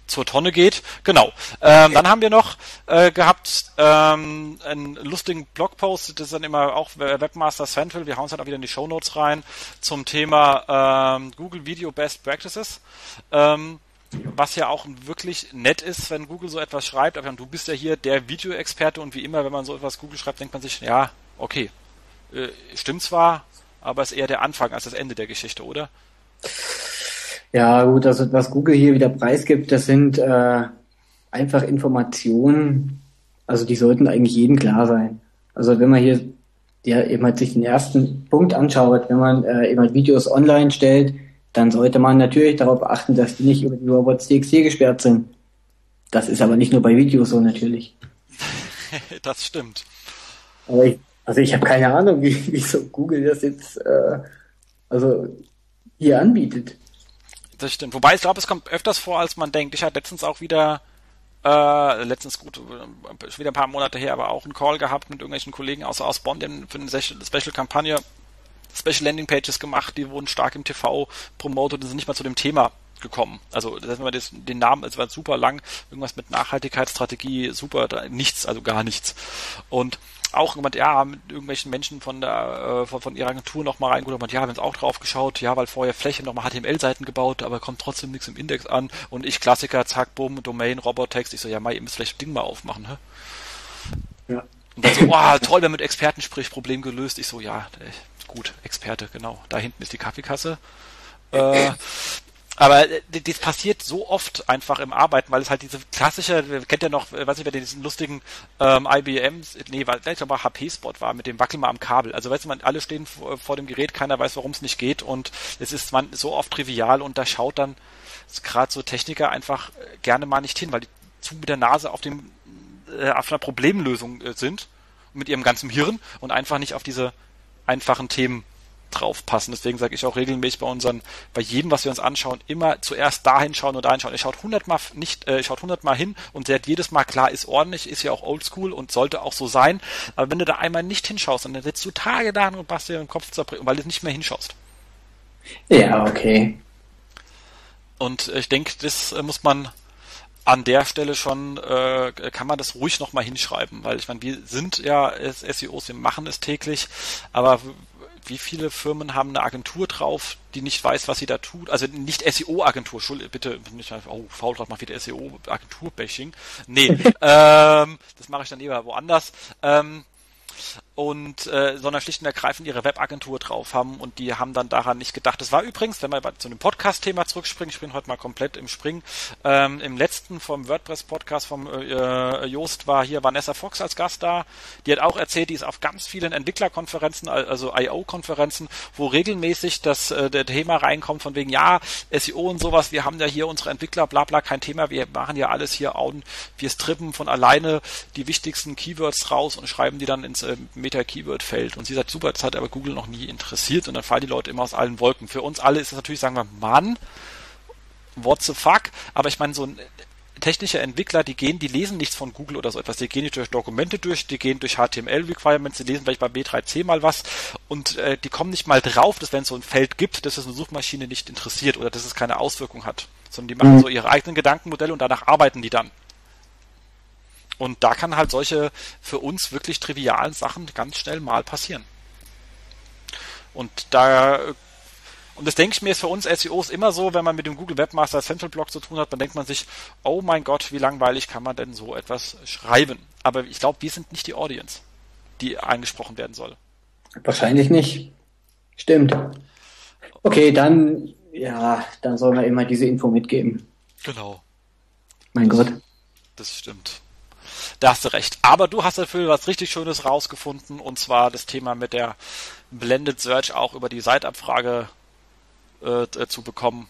zur Tonne geht. Genau. Ähm, dann haben wir noch äh, gehabt ähm, einen lustigen Blogpost, das ist dann immer auch Webmaster Central, wir hauen es dann auch wieder in die Show Notes rein, zum Thema ähm, Google Video Best Practices. Ähm, was ja auch wirklich nett ist, wenn Google so etwas schreibt, aber du bist ja hier der Videoexperte und wie immer, wenn man so etwas Google schreibt, denkt man sich, ja, okay, äh, stimmt zwar, aber ist eher der Anfang als das Ende der Geschichte, oder? Ja, gut, also was Google hier wieder preisgibt, das sind äh, einfach Informationen, also die sollten eigentlich jedem klar sein. Also wenn man hier ja, eben halt sich den ersten Punkt anschaut, wenn man äh, eben halt Videos online stellt, dann sollte man natürlich darauf achten, dass die nicht über die Robots.txt gesperrt sind. Das ist aber nicht nur bei Videos so natürlich. das stimmt. Aber ich, also ich habe keine Ahnung, wie, wieso Google das jetzt äh, also hier anbietet. Das stimmt. Wobei ich glaube, es kommt öfters vor, als man denkt. Ich hatte letztens auch wieder, äh, letztens gut, äh, schon wieder ein paar Monate her, aber auch einen Call gehabt mit irgendwelchen Kollegen aus, aus Bonn, haben für eine Special-Kampagne Special Landing Pages gemacht, die wurden stark im TV promotet und sind nicht mal zu dem Thema gekommen. Also das heißt, das, den Namen, es war super lang, irgendwas mit Nachhaltigkeitsstrategie, super, da, nichts, also gar nichts. Und auch jemand, ja, mit irgendwelchen Menschen von der äh, von, von ihrer Agentur nochmal reingeholt und ja, wir haben es auch drauf geschaut, ja, weil vorher Fläche nochmal HTML-Seiten gebaut, aber kommt trotzdem nichts im Index an und ich Klassiker, zack, bumm, Domain, Robotext, ich so, ja, mal, ihr müsst vielleicht Ding mal aufmachen, hä? Ja. Und dann so, wow, toll, wenn mit Experten spricht, Problem gelöst. Ich so, ja, gut, Experte, genau. Da hinten ist die Kaffeekasse. Äh, aber das passiert so oft einfach im Arbeiten, weil es halt diese klassische, kennt ihr noch, weiß nicht, wer diesen lustigen ähm, IBM, nee, weil ich glaube HP-Spot war mit dem Wackel mal am Kabel. Also weißt du, man, alle stehen vor, dem Gerät, keiner weiß, warum es nicht geht und es ist man so oft trivial und da schaut dann gerade so Techniker einfach gerne mal nicht hin, weil die zu mit der Nase auf dem äh, auf einer Problemlösung äh, sind mit ihrem ganzen Hirn und einfach nicht auf diese einfachen Themen draufpassen. Deswegen sage ich auch regelmäßig bei unseren, bei jedem, was wir uns anschauen, immer zuerst dahin schauen und dahin schauen. Ich schaut hundertmal nicht, äh, schaut hundertmal hin und der hat jedes Mal klar, ist ordentlich, ist ja auch oldschool und sollte auch so sein. Aber wenn du da einmal nicht hinschaust, dann sitzt du Tage da und basst dir den Kopf zerbrechen, weil du nicht mehr hinschaust. Ja, okay. Und ich denke, das äh, muss man an der Stelle schon, äh, kann man das ruhig nochmal hinschreiben, weil ich meine, wir sind ja SEOs, wir machen es täglich, aber wie viele Firmen haben eine Agentur drauf, die nicht weiß, was sie da tut? Also nicht SEO-Agentur, bitte nicht, oh, Faulrad macht wieder SEO-Agentur-Bashing. Nee, ähm, das mache ich dann lieber woanders. Ähm, und äh, sondern schlicht und ergreifend ihre Webagentur drauf haben und die haben dann daran nicht gedacht. Das war übrigens, wenn wir zu dem Podcast-Thema zurückspringen, ich bin heute mal komplett im Spring, ähm, im letzten vom WordPress-Podcast vom äh, Joost war hier Vanessa Fox als Gast da, die hat auch erzählt, die ist auf ganz vielen Entwicklerkonferenzen, also IO-Konferenzen, wo regelmäßig das äh, der Thema reinkommt von wegen, ja, SEO und sowas, wir haben ja hier unsere Entwickler, bla bla, kein Thema, wir machen ja alles hier, wir strippen von alleine die wichtigsten Keywords raus und schreiben die dann ins äh, Meta-Keyword-Feld. Und sie sagt, super, das hat aber Google noch nie interessiert und dann fallen die Leute immer aus allen Wolken. Für uns alle ist das natürlich, sagen wir, Mann, what the fuck? Aber ich meine, so ein technischer Entwickler, die gehen, die lesen nichts von Google oder so etwas. Die gehen nicht durch Dokumente durch, die gehen durch HTML-Requirements, die lesen vielleicht bei B3C mal was und äh, die kommen nicht mal drauf, dass wenn es so ein Feld gibt, dass es eine Suchmaschine nicht interessiert oder dass es keine Auswirkung hat. Sondern die machen mhm. so ihre eigenen Gedankenmodelle und danach arbeiten die dann. Und da kann halt solche für uns wirklich trivialen Sachen ganz schnell mal passieren. Und da und das denke ich mir ist für uns SEOs immer so, wenn man mit dem Google Webmaster Central Blog zu tun hat, dann denkt man sich, oh mein Gott, wie langweilig kann man denn so etwas schreiben? Aber ich glaube, wir sind nicht die Audience, die angesprochen werden soll. Wahrscheinlich nicht. Stimmt. Okay, dann, ja, dann soll man immer diese Info mitgeben. Genau. Mein das, Gott. Das stimmt. Da hast du recht. Aber du hast dafür was richtig Schönes rausgefunden und zwar das Thema mit der Blended Search auch über die Seitabfrage äh, zu bekommen.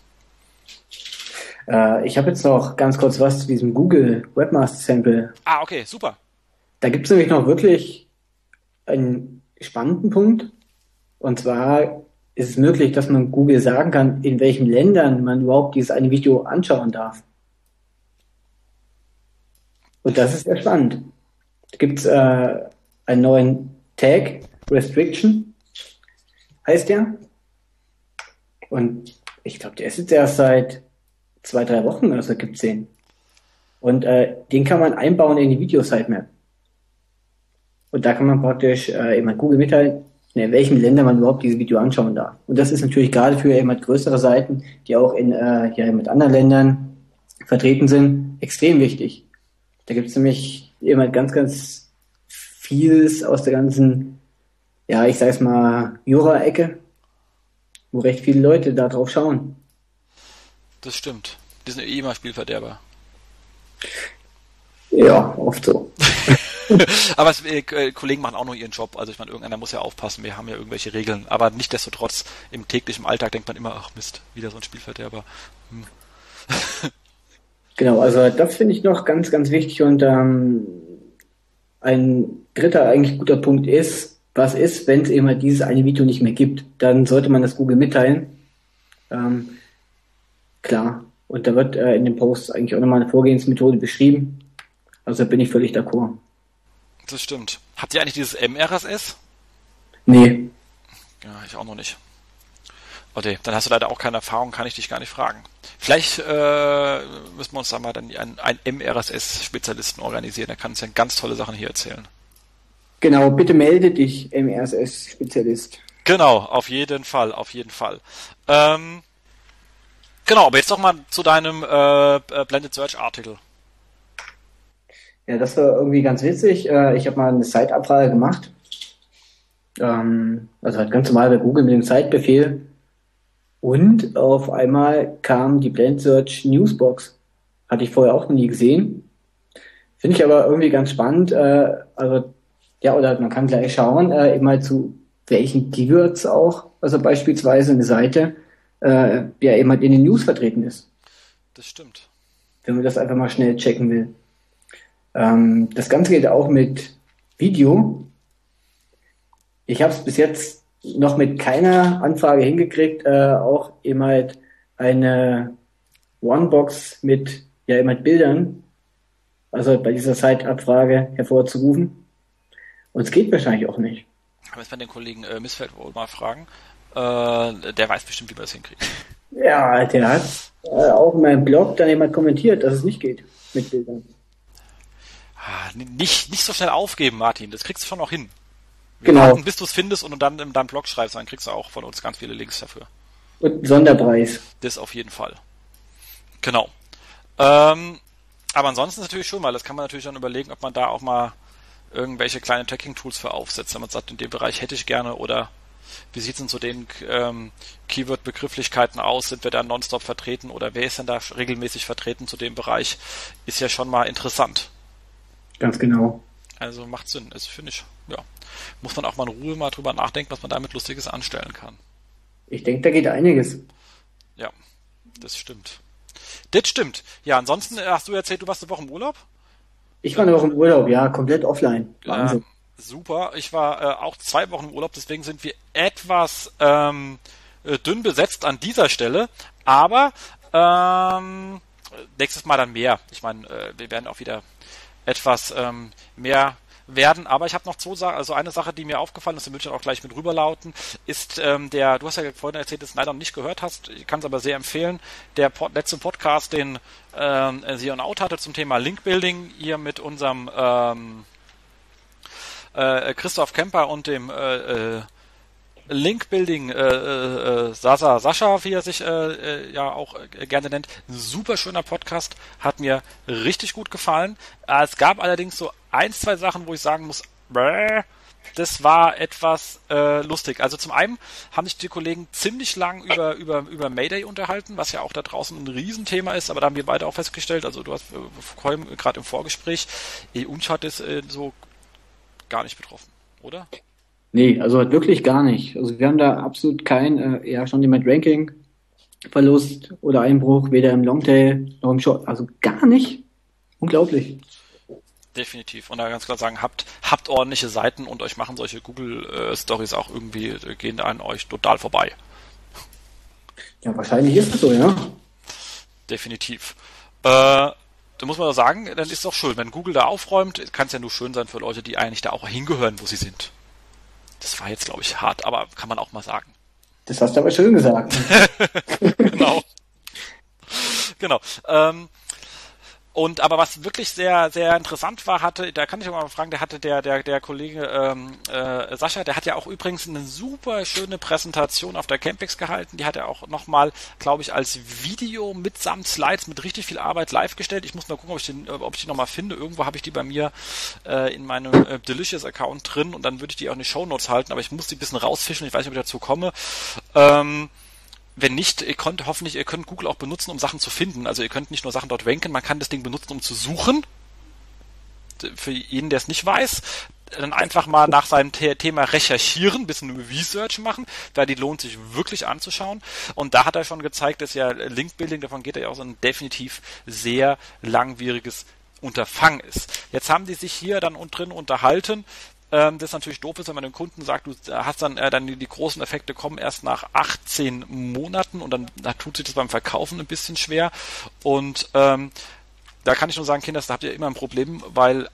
Äh, ich habe jetzt noch ganz kurz was zu diesem Google Webmaster Sample. Ah, okay, super. Da gibt es nämlich noch wirklich einen spannenden Punkt. Und zwar ist es möglich, dass man Google sagen kann, in welchen Ländern man überhaupt dieses eine Video anschauen darf. Und das ist sehr spannend. Gibt es äh, einen neuen Tag, Restriction, heißt der. Und ich glaube, der ist jetzt erst seit zwei, drei Wochen, also gibt es den. Und äh, den kann man einbauen in die Video-Sitemap. Und da kann man praktisch äh, eben Google mitteilen, in welchen Ländern man überhaupt dieses Video anschauen darf. Und das ist natürlich gerade für eben größere Seiten, die auch in äh, ja, mit anderen Ländern vertreten sind, extrem wichtig. Da gibt es nämlich immer ganz, ganz vieles aus der ganzen, ja, ich sag's mal, Jura-Ecke, wo recht viele Leute da drauf schauen. Das stimmt. Die sind eh immer Spielverderber. Ja, oft so. aber es, äh, Kollegen machen auch nur ihren Job. Also ich meine, irgendeiner muss ja aufpassen. Wir haben ja irgendwelche Regeln. Aber nichtdestotrotz, im täglichen Alltag denkt man immer, ach Mist, wieder so ein Spielverderber. Hm. genau, also das finde ich noch ganz, ganz wichtig. Und ähm, ein dritter eigentlich guter Punkt ist, was ist, wenn es eben halt dieses eine Video nicht mehr gibt? Dann sollte man das Google mitteilen. Ähm, klar. Und da wird äh, in dem Post eigentlich auch nochmal eine Vorgehensmethode beschrieben. Also da bin ich völlig d'accord. Das stimmt. Habt ihr eigentlich dieses MRSS? Nee. Ja, ich auch noch nicht. Okay, dann hast du leider auch keine Erfahrung, kann ich dich gar nicht fragen. Vielleicht äh, müssen wir uns da mal dann einen, einen MRSS-Spezialisten organisieren, der kann uns ja ganz tolle Sachen hier erzählen. Genau, bitte melde dich, MRSS-Spezialist. Genau, auf jeden Fall, auf jeden Fall. Ähm, genau, aber jetzt doch mal zu deinem äh, äh Blended Search-Artikel. Ja, das war irgendwie ganz witzig. Äh, ich habe mal eine Site-Abfrage gemacht. Ähm, also halt ganz normal bei Google mit dem Site-Befehl. Und auf einmal kam die Blend Search Newsbox. Hatte ich vorher auch noch nie gesehen. Finde ich aber irgendwie ganz spannend. Äh, also, ja, oder man kann gleich schauen, äh, immer zu welchen Keywords auch, also beispielsweise eine Seite, äh, ja, eben halt in den News vertreten ist. Das stimmt. Wenn man das einfach mal schnell checken will. Ähm, das Ganze geht auch mit Video. Ich habe es bis jetzt noch mit keiner Anfrage hingekriegt, äh, auch eben halt eine One-Box mit ja immer halt Bildern, also bei dieser Zeitabfrage hervorzurufen. Und es geht wahrscheinlich auch nicht. Aber jetzt bei den Kollegen äh, Missfeld wohl mal fragen. Äh, der weiß bestimmt, wie man das hinkriegt. Ja, der hat äh, auch in meinem Blog dann jemand kommentiert, dass es nicht geht mit Bildern. Ah, nicht, nicht so schnell aufgeben, Martin. Das kriegst du schon noch hin. Genau. Warten, bis du es findest und dann in deinem Blog schreibst, dann kriegst du auch von uns ganz viele Links dafür. Und Sonderpreis. Das auf jeden Fall. Genau. Ähm, aber ansonsten natürlich schon mal. Das kann man natürlich dann überlegen, ob man da auch mal irgendwelche kleine Tracking-Tools für aufsetzt, wenn man sagt, in dem Bereich hätte ich gerne oder wie sieht es denn zu den ähm, Keyword-Begrifflichkeiten aus? Sind wir da nonstop vertreten oder wer ist denn da regelmäßig vertreten zu dem Bereich? Ist ja schon mal interessant. Ganz genau. Also macht Sinn. Also finde ich, ja. Muss man auch mal in Ruhe mal drüber nachdenken, was man damit Lustiges anstellen kann. Ich denke, da geht einiges. Ja, das stimmt. Das stimmt. Ja, ansonsten äh, hast du erzählt, du warst eine Woche im Urlaub? Ich war eine Woche im Urlaub, ja, komplett offline. Wahnsinn. Äh, super. Ich war äh, auch zwei Wochen im Urlaub, deswegen sind wir etwas ähm, äh, dünn besetzt an dieser Stelle. Aber ähm, nächstes Mal dann mehr. Ich meine, äh, wir werden auch wieder etwas ähm, mehr werden. Aber ich habe noch zwei Sachen, also eine Sache, die mir aufgefallen ist, die würde ich auch gleich mit rüberlauten, ist ähm, der, du hast ja vorhin erzählt, dass du leider noch nicht gehört hast, ich kann es aber sehr empfehlen, der Pod, letzte Podcast, den ähm, Sie und Out hatte zum Thema Linkbuilding, hier mit unserem ähm, äh, Christoph Kemper und dem äh, äh, Link-Building äh, äh, Sasa Sascha, wie er sich äh, äh, ja auch äh, gerne nennt. Super schöner Podcast, hat mir richtig gut gefallen. Äh, es gab allerdings so ein, zwei Sachen, wo ich sagen muss, bäh, das war etwas äh, lustig. Also zum einen haben sich die Kollegen ziemlich lang über, über, über Mayday unterhalten, was ja auch da draußen ein Riesenthema ist, aber da haben wir beide auch festgestellt, also du hast äh, gerade im Vorgespräch, uns hat es äh, so gar nicht betroffen, oder? Nee, also wirklich gar nicht. Also wir haben da absolut kein, äh, ja schon jemand Ranking Verlust oder Einbruch, weder im Longtail noch im Short, also gar nicht. Unglaublich. Definitiv. Und da ganz klar sagen, habt, habt ordentliche Seiten und euch machen solche Google äh, Stories auch irgendwie, äh, gehen an euch total vorbei. Ja, wahrscheinlich ist es so, ja. Definitiv. Äh, da muss man doch sagen, dann ist es doch schön. Wenn Google da aufräumt, kann es ja nur schön sein für Leute, die eigentlich da auch hingehören, wo sie sind. Das war jetzt, glaube ich, hart, aber kann man auch mal sagen. Das hast du aber schön gesagt. genau. genau. Ähm, und aber was wirklich sehr, sehr interessant war, hatte, da kann ich mal fragen, der hatte der, der, der Kollege ähm, äh, Sascha, der hat ja auch übrigens eine super schöne Präsentation auf der Campix gehalten. Die hat er auch nochmal, glaube ich, als Video mitsamt Slides mit richtig viel Arbeit live gestellt. Ich muss mal gucken, ob ich, den, ob ich die nochmal finde. Irgendwo habe ich die bei mir äh, in meinem äh, Delicious-Account drin und dann würde ich die auch in die Show Notes halten, aber ich muss die ein bisschen rausfischen, ich weiß nicht, ob ich dazu komme. Ähm, wenn nicht, ihr könnt hoffentlich, ihr könnt Google auch benutzen, um Sachen zu finden. Also ihr könnt nicht nur Sachen dort ranken, man kann das Ding benutzen, um zu suchen. Für jeden, der es nicht weiß, dann einfach mal nach seinem Thema recherchieren, bisschen Research machen, da die lohnt sich wirklich anzuschauen. Und da hat er schon gezeigt, dass ja Link-Building, davon geht er ja auch so ein definitiv sehr langwieriges Unterfangen ist. Jetzt haben die sich hier dann drin unterhalten, ähm, das natürlich doof ist, wenn man dem Kunden sagt, du hast dann, äh, dann die, die, großen Effekte kommen erst nach 18 Monaten und dann da tut sich das beim Verkaufen ein bisschen schwer. Und ähm, da kann ich nur sagen, Kinder, da habt ihr immer ein Problem, weil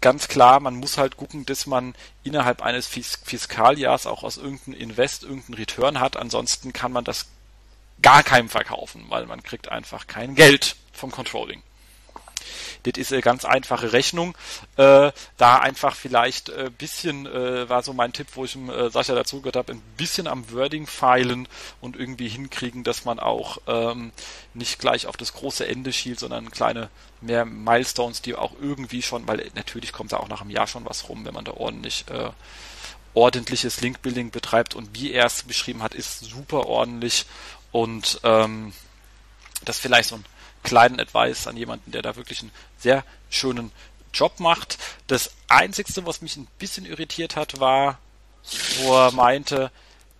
ganz klar, man muss halt gucken, dass man innerhalb eines Fis Fiskaljahrs auch aus irgendeinem Invest irgendeinen Return hat. Ansonsten kann man das gar keinem verkaufen, weil man kriegt einfach kein Geld vom Controlling. Das ist eine ganz einfache Rechnung. Äh, da einfach vielleicht ein äh, bisschen, äh, war so mein Tipp, wo ich dem äh, Sascha dazu gehört habe, ein bisschen am Wording feilen und irgendwie hinkriegen, dass man auch ähm, nicht gleich auf das große Ende schielt, sondern kleine mehr Milestones, die auch irgendwie schon, weil natürlich kommt da auch nach einem Jahr schon was rum, wenn man da ordentlich äh, ordentliches Link-Building betreibt und wie er es beschrieben hat, ist super ordentlich und ähm, das vielleicht so ein kleinen Advice an jemanden, der da wirklich einen sehr schönen Job macht. Das Einzige, was mich ein bisschen irritiert hat, war, wo er meinte,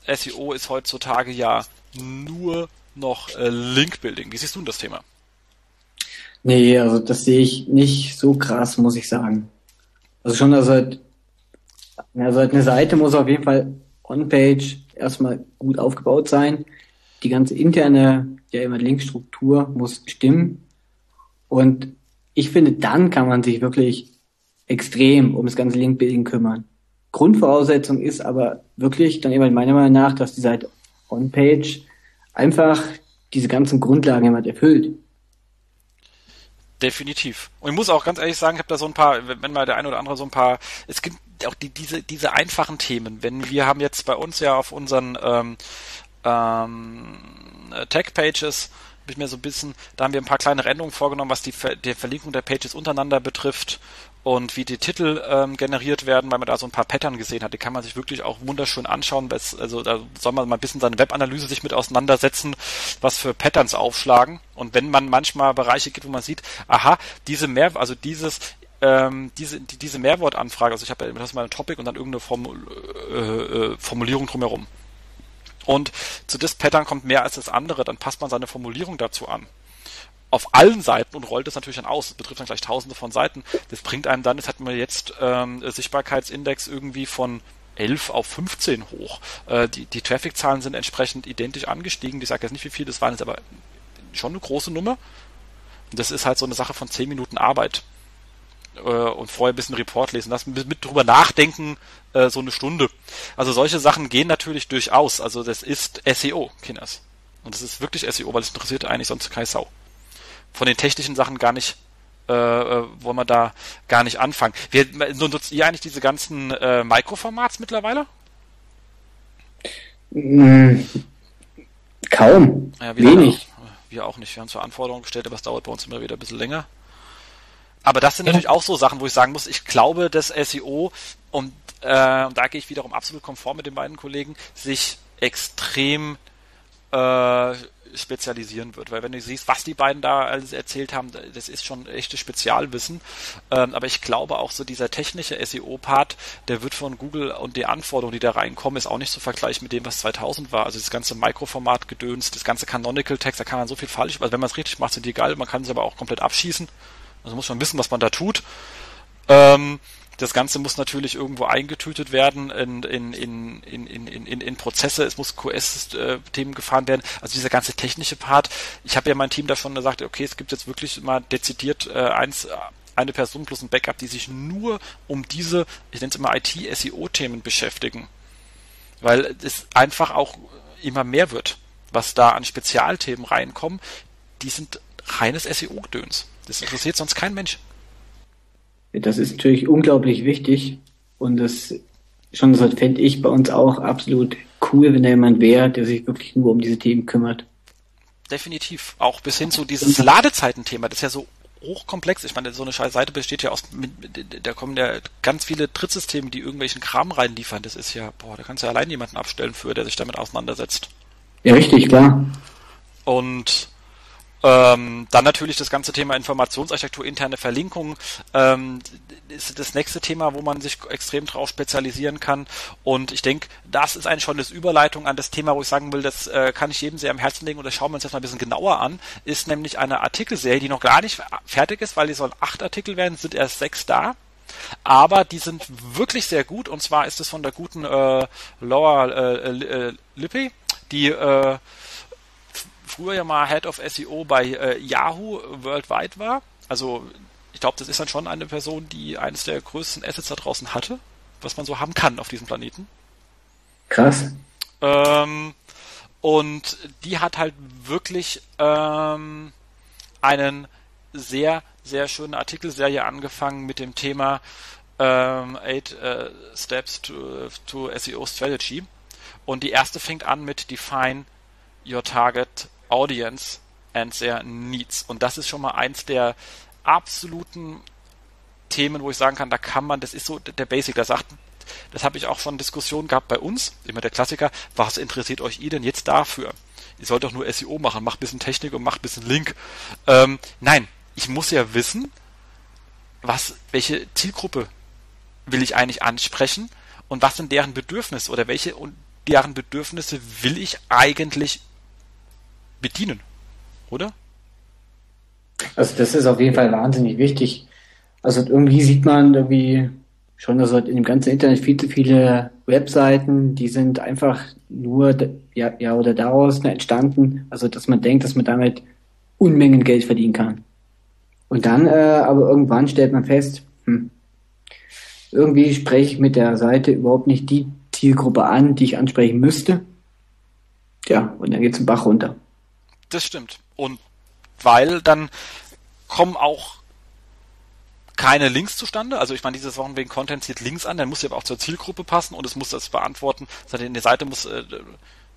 SEO ist heutzutage ja nur noch äh, Link-Building. Wie siehst du das Thema? Nee, also das sehe ich nicht so krass, muss ich sagen. Also schon, also, halt, also halt eine Seite muss auf jeden Fall on-page erstmal gut aufgebaut sein die ganze interne, ja immer Linkstruktur muss stimmen. Und ich finde, dann kann man sich wirklich extrem um das ganze Linkbuilding kümmern. Grundvoraussetzung ist aber wirklich dann immer meiner Meinung nach, dass die Seite on-page einfach diese ganzen Grundlagen jemand erfüllt. Definitiv. Und ich muss auch ganz ehrlich sagen, ich habe da so ein paar, wenn mal der eine oder andere so ein paar, es gibt auch die, diese, diese einfachen Themen. Wenn wir haben jetzt bei uns ja auf unseren ähm, ähm, Tag-Pages habe ich mir so ein bisschen, da haben wir ein paar kleine Änderungen vorgenommen, was die, Ver die Verlinkung der Pages untereinander betrifft und wie die Titel ähm, generiert werden, weil man da so ein paar Pattern gesehen hat. Die kann man sich wirklich auch wunderschön anschauen. Also da soll man mal ein bisschen seine Webanalyse sich mit auseinandersetzen, was für Patterns aufschlagen. Und wenn man manchmal Bereiche gibt, wo man sieht, aha, diese mehr, also dieses ähm, diese, die, diese Mehrwortanfrage, also ich habe ja das mal ein Topic und dann irgendeine Formul äh, äh, Formulierung drumherum und zu das Pattern kommt mehr als das andere, dann passt man seine Formulierung dazu an. Auf allen Seiten und rollt es natürlich dann aus. Das betrifft dann gleich tausende von Seiten. Das bringt einem dann, das hatten wir jetzt ähm, Sichtbarkeitsindex irgendwie von 11 auf 15 hoch. Äh, die die Traffic-Zahlen sind entsprechend identisch angestiegen. Ich sage jetzt nicht, wie viel das waren, ist aber schon eine große Nummer. Und das ist halt so eine Sache von 10 Minuten Arbeit äh, und vorher ein bisschen Report lesen lassen, mit, mit drüber nachdenken, äh, so eine Stunde. Also solche Sachen gehen natürlich durchaus. Also das ist SEO, Kinders. Und das ist wirklich SEO, weil es interessiert eigentlich sonst keine Sau. Von den technischen Sachen gar nicht, äh, äh wollen wir da gar nicht anfangen. Wir, nutzt ihr eigentlich diese ganzen äh, Mikroformats mittlerweile? Mm, kaum. Ja, wir Wenig. Auch, wir auch nicht. Wir haben zwar Anforderungen gestellt, aber es dauert bei uns immer wieder ein bisschen länger. Aber das sind ja. natürlich auch so Sachen, wo ich sagen muss, ich glaube, dass SEO, und, äh, und da gehe ich wiederum absolut konform mit den beiden Kollegen, sich extrem äh, spezialisieren wird. Weil wenn du siehst, was die beiden da alles erzählt haben, das ist schon echtes Spezialwissen. Ähm, aber ich glaube auch so dieser technische SEO-Part, der wird von Google und die Anforderungen, die da reinkommen, ist auch nicht zu vergleichen mit dem, was 2000 war. Also das ganze Mikroformat-Gedöns, das ganze Canonical-Text, da kann man so viel falsch, also wenn man es richtig macht, sind die geil, man kann sie aber auch komplett abschießen. Also muss man wissen, was man da tut. Ähm, das Ganze muss natürlich irgendwo eingetütet werden in, in, in, in, in, in, in Prozesse, es muss QS-Themen gefahren werden. Also dieser ganze technische Part. Ich habe ja mein Team davon gesagt, okay, es gibt jetzt wirklich mal dezidiert äh, eins, eine Person plus ein Backup, die sich nur um diese, ich nenne es immer IT-SEO-Themen beschäftigen. Weil es einfach auch immer mehr wird, was da an Spezialthemen reinkommen. Die sind reines SEO-Gedöns. Das interessiert sonst kein Mensch. Das ist natürlich unglaublich wichtig und das schon das fände ich bei uns auch absolut cool, wenn da jemand wäre, der sich wirklich nur um diese Themen kümmert. Definitiv. Auch bis hin zu dieses Ladezeitenthema, das ist ja so hochkomplex. Ich meine, so eine scheiß Seite besteht ja aus, da kommen ja ganz viele Drittsysteme, die irgendwelchen Kram reinliefern. Das ist ja, boah, da kannst du ja allein jemanden abstellen für, der sich damit auseinandersetzt. Ja, richtig, klar. Und ähm, dann natürlich das ganze Thema Informationsarchitektur, interne Verlinkung ähm, ist das nächste Thema, wo man sich extrem drauf spezialisieren kann. Und ich denke, das ist eigentlich schon das Überleitung an das Thema, wo ich sagen will, das äh, kann ich jedem sehr am Herzen legen und das schauen wir uns jetzt mal ein bisschen genauer an, ist nämlich eine Artikelserie, die noch gar nicht fertig ist, weil die sollen acht Artikel werden, sind erst sechs da. Aber die sind wirklich sehr gut und zwar ist es von der guten äh, Laura äh, äh, Lippy, die äh, früher ja mal Head of SEO bei äh, Yahoo Worldwide war. Also ich glaube, das ist dann schon eine Person, die eines der größten Assets da draußen hatte, was man so haben kann auf diesem Planeten. Krass. Ähm, und die hat halt wirklich ähm, einen sehr, sehr schönen Artikelserie angefangen mit dem Thema ähm, Eight uh, Steps to, to SEO Strategy. Und die erste fängt an mit Define Your Target Audience and their Needs. Und das ist schon mal eins der absoluten Themen, wo ich sagen kann, da kann man, das ist so der Basic, da sagt, das habe ich auch schon Diskussionen gehabt bei uns, immer der Klassiker, was interessiert euch ihr denn jetzt dafür? Ihr sollt doch nur SEO machen, macht ein bisschen Technik und macht ein bisschen Link. Ähm, nein, ich muss ja wissen, was, welche Zielgruppe will ich eigentlich ansprechen und was sind deren Bedürfnisse oder welche und deren Bedürfnisse will ich eigentlich bedienen, oder? Also das ist auf jeden Fall wahnsinnig wichtig. Also irgendwie sieht man irgendwie schon, dass halt in dem ganzen Internet viel zu viele Webseiten, die sind einfach nur ja, ja oder daraus entstanden, also dass man denkt, dass man damit Unmengen Geld verdienen kann. Und dann äh, aber irgendwann stellt man fest, hm, irgendwie spreche ich mit der Seite überhaupt nicht die Zielgruppe an, die ich ansprechen müsste. Ja, und dann geht's den Bach runter. Das stimmt. Und weil dann kommen auch keine Links zustande. Also ich meine, dieses Wochen wegen Content zieht Links an, dann muss sie aber auch zur Zielgruppe passen und es muss das beantworten. Also die Seite muss äh,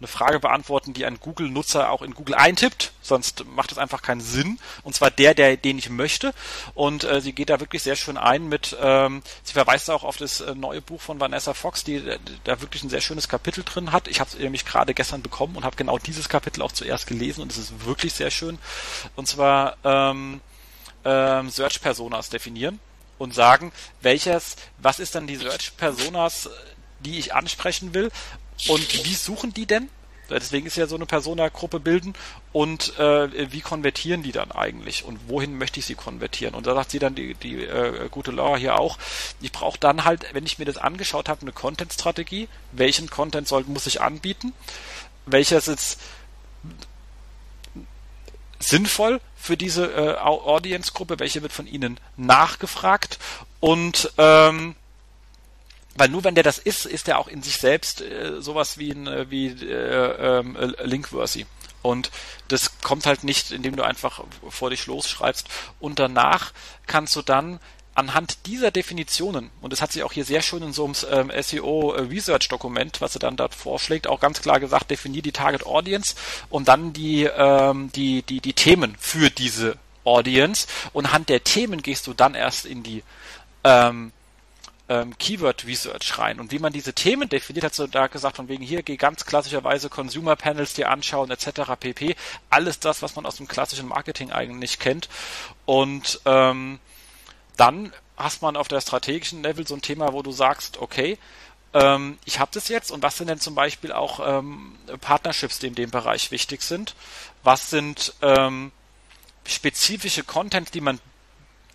eine Frage beantworten, die ein Google-Nutzer auch in Google eintippt, sonst macht es einfach keinen Sinn. Und zwar der, der den ich möchte. Und äh, sie geht da wirklich sehr schön ein mit, ähm, sie verweist auch auf das äh, neue Buch von Vanessa Fox, die äh, da wirklich ein sehr schönes Kapitel drin hat. Ich habe es nämlich gerade gestern bekommen und habe genau dieses Kapitel auch zuerst gelesen und es ist wirklich sehr schön. Und zwar ähm, ähm, Search Personas definieren und sagen, welches, was ist dann die Search Personas, die ich ansprechen will und wie suchen die denn? Deswegen ist ja so eine Persona-Gruppe bilden und äh, wie konvertieren die dann eigentlich und wohin möchte ich sie konvertieren? Und da sagt sie dann die, die äh, gute Laura hier auch, ich brauche dann halt, wenn ich mir das angeschaut habe, eine Content-Strategie. Welchen Content soll, muss ich anbieten? Welches ist sinnvoll für diese äh, Audience-Gruppe? Welche wird von ihnen nachgefragt? Und ähm, weil nur wenn der das ist, ist er auch in sich selbst äh, sowas wie ein äh, wie äh, äh, Linkworthy. Und das kommt halt nicht, indem du einfach vor dich losschreibst. Und danach kannst du dann anhand dieser Definitionen, und das hat sie auch hier sehr schön in so einem ähm, SEO äh, was sie dann dort vorschlägt, auch ganz klar gesagt, definier die Target Audience und dann die, ähm, die, die, die Themen für diese Audience. Und anhand der Themen gehst du dann erst in die ähm, ähm, Keyword Research rein. Und wie man diese Themen definiert, hat so da gesagt, von wegen hier, geh ganz klassischerweise Consumer Panels dir anschauen, etc. pp. Alles das, was man aus dem klassischen Marketing eigentlich kennt. Und ähm, dann hast man auf der strategischen Level so ein Thema, wo du sagst, okay, ähm, ich habe das jetzt und was sind denn zum Beispiel auch ähm, Partnerships, die in dem Bereich wichtig sind? Was sind ähm, spezifische Content, die man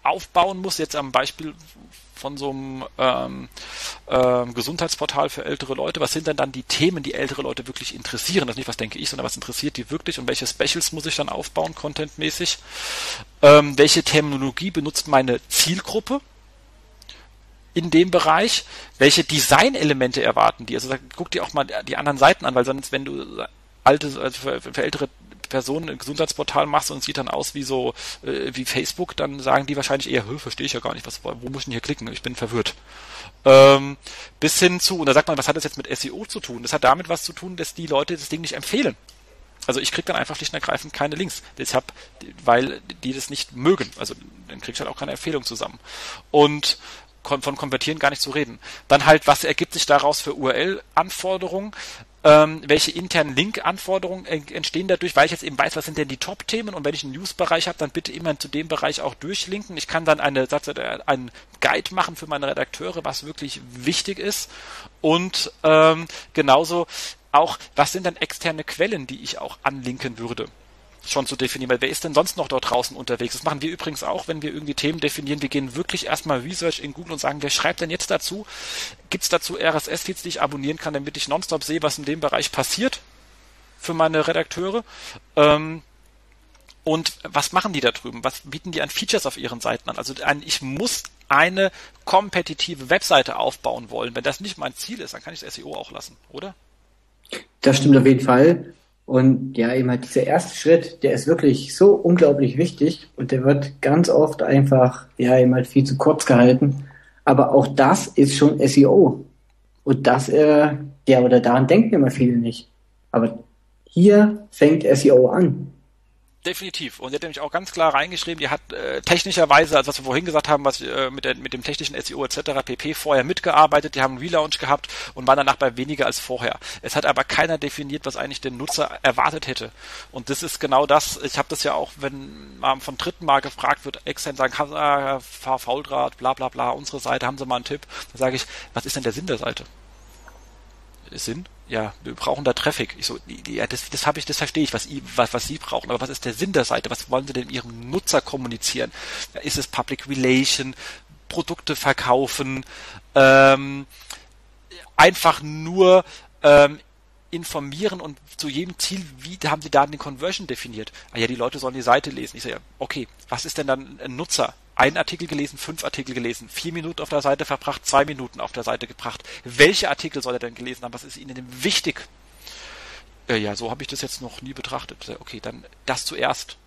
aufbauen muss? Jetzt am Beispiel von so einem ähm, ähm, Gesundheitsportal für ältere Leute? Was sind denn dann die Themen, die ältere Leute wirklich interessieren? Das ist nicht, was denke ich, sondern was interessiert die wirklich und welche Specials muss ich dann aufbauen, contentmäßig? Ähm, welche Terminologie benutzt meine Zielgruppe? in dem Bereich, welche Designelemente erwarten die. Also guck dir auch mal die anderen Seiten an, weil sonst, wenn du alte, also für, für ältere Personen ein Gesundheitsportal machst und es sieht dann aus wie so äh, wie Facebook, dann sagen die wahrscheinlich eher, verstehe ich ja gar nicht, was, wo muss ich denn hier klicken? Ich bin verwirrt. Ähm, bis hin zu, und da sagt man, was hat das jetzt mit SEO zu tun? Das hat damit was zu tun, dass die Leute das Ding nicht empfehlen. Also ich krieg dann einfach schlicht und ergreifend keine Links. Deshalb, weil die das nicht mögen. Also dann krieg ich halt auch keine Empfehlung zusammen. Und von Konvertieren gar nicht zu reden. Dann halt, was ergibt sich daraus für URL-Anforderungen? Ähm, welche internen Link-Anforderungen entstehen dadurch, weil ich jetzt eben weiß, was sind denn die Top-Themen? Und wenn ich einen News-Bereich habe, dann bitte immer zu dem Bereich auch durchlinken. Ich kann dann eine äh, einen Guide machen für meine Redakteure, was wirklich wichtig ist. Und ähm, genauso auch, was sind dann externe Quellen, die ich auch anlinken würde schon zu definieren, weil wer ist denn sonst noch dort draußen unterwegs? Das machen wir übrigens auch, wenn wir irgendwie Themen definieren. Wir gehen wirklich erstmal Research in Google und sagen, wer schreibt denn jetzt dazu? Gibt es dazu RSS-Feeds, die ich abonnieren kann, damit ich nonstop sehe, was in dem Bereich passiert für meine Redakteure? Ähm, und was machen die da drüben? Was bieten die an Features auf ihren Seiten an? Also ein, ich muss eine kompetitive Webseite aufbauen wollen. Wenn das nicht mein Ziel ist, dann kann ich das SEO auch lassen, oder? Das stimmt auf jeden Fall. Und ja, eben halt dieser erste Schritt, der ist wirklich so unglaublich wichtig und der wird ganz oft einfach, ja, eben halt viel zu kurz gehalten. Aber auch das ist schon SEO. Und das, äh, ja, oder daran denken immer viele nicht. Aber hier fängt SEO an. Definitiv. Und sie hat nämlich auch ganz klar reingeschrieben, die hat äh, technischerweise, also was wir vorhin gesagt haben, was äh, mit, der, mit dem technischen SEO etc. pp. vorher mitgearbeitet, die haben einen Relaunch gehabt und waren danach bei weniger als vorher. Es hat aber keiner definiert, was eigentlich der Nutzer erwartet hätte. Und das ist genau das, ich habe das ja auch, wenn man von dritten Mal gefragt wird, extern sagen, ah, Fauldraht, bla bla bla, unsere Seite, haben Sie mal einen Tipp? Dann sage ich, was ist denn der Sinn der Seite? Sinn? ja, wir brauchen da Traffic. Ich so, ja, das, das habe ich, das verstehe ich, was, was, was Sie brauchen. Aber was ist der Sinn der Seite? Was wollen Sie denn Ihrem Nutzer kommunizieren? Ist es Public Relation, Produkte verkaufen, ähm, einfach nur ähm, informieren und zu jedem Ziel, wie haben Sie da den Conversion definiert? Ah ja, die Leute sollen die Seite lesen. Ich sage, ja, okay, was ist denn dann ein Nutzer? Ein Artikel gelesen, fünf Artikel gelesen, vier Minuten auf der Seite verbracht, zwei Minuten auf der Seite gebracht. Welche Artikel soll er denn gelesen haben? Was ist Ihnen denn wichtig? Äh, ja, so habe ich das jetzt noch nie betrachtet. Okay, dann das zuerst,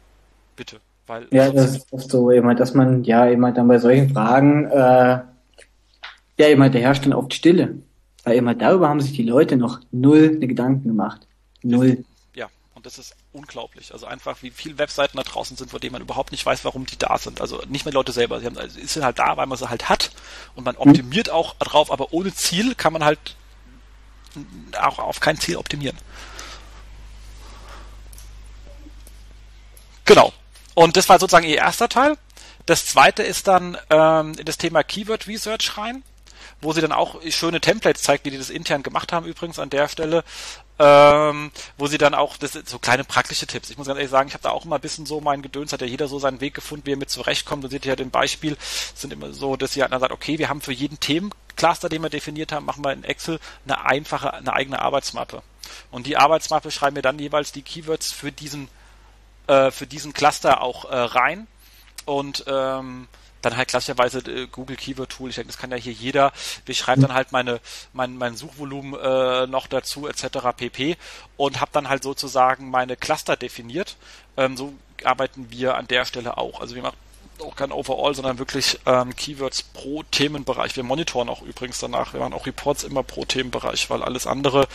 bitte. Weil ja, das ist oft so, immer, dass man ja immer dann bei solchen Fragen äh, ja immer der herrscht dann oft Stille. Weil immer darüber haben sich die Leute noch null Gedanken gemacht. Null. Und das ist unglaublich. Also einfach, wie viele Webseiten da draußen sind, von denen man überhaupt nicht weiß, warum die da sind. Also nicht mehr Leute selber. Sie haben, also sind halt da, weil man sie halt hat und man mhm. optimiert auch drauf, aber ohne Ziel kann man halt auch auf kein Ziel optimieren. Genau. Und das war sozusagen ihr erster Teil. Das zweite ist dann ähm, in das Thema Keyword Research rein wo sie dann auch schöne Templates zeigt, wie die das intern gemacht haben übrigens an der Stelle. Ähm, wo sie dann auch, das sind so kleine praktische Tipps. Ich muss ganz ehrlich sagen, ich habe da auch immer ein bisschen so mein Gedöns, hat ja jeder so seinen Weg gefunden, wie er mit zurechtkommt. Und seht ihr ja den Beispiel, sind immer so, dass sie halt dann sagt, okay, wir haben für jeden Themencluster, den wir definiert haben, machen wir in Excel eine einfache, eine eigene Arbeitsmappe. Und die Arbeitsmappe schreiben wir dann jeweils die Keywords für diesen, äh, für diesen Cluster auch äh, rein. Und ähm, dann halt klassischerweise äh, Google Keyword Tool. Ich denke, das kann ja hier jeder. Wir schreiben dann halt meine mein mein Suchvolumen äh, noch dazu etc. pp. Und habe dann halt sozusagen meine Cluster definiert. Ähm, so arbeiten wir an der Stelle auch. Also wir machen auch kein Overall, sondern wirklich ähm, Keywords pro Themenbereich. Wir monitoren auch übrigens danach. Wir machen auch Reports immer pro Themenbereich, weil alles andere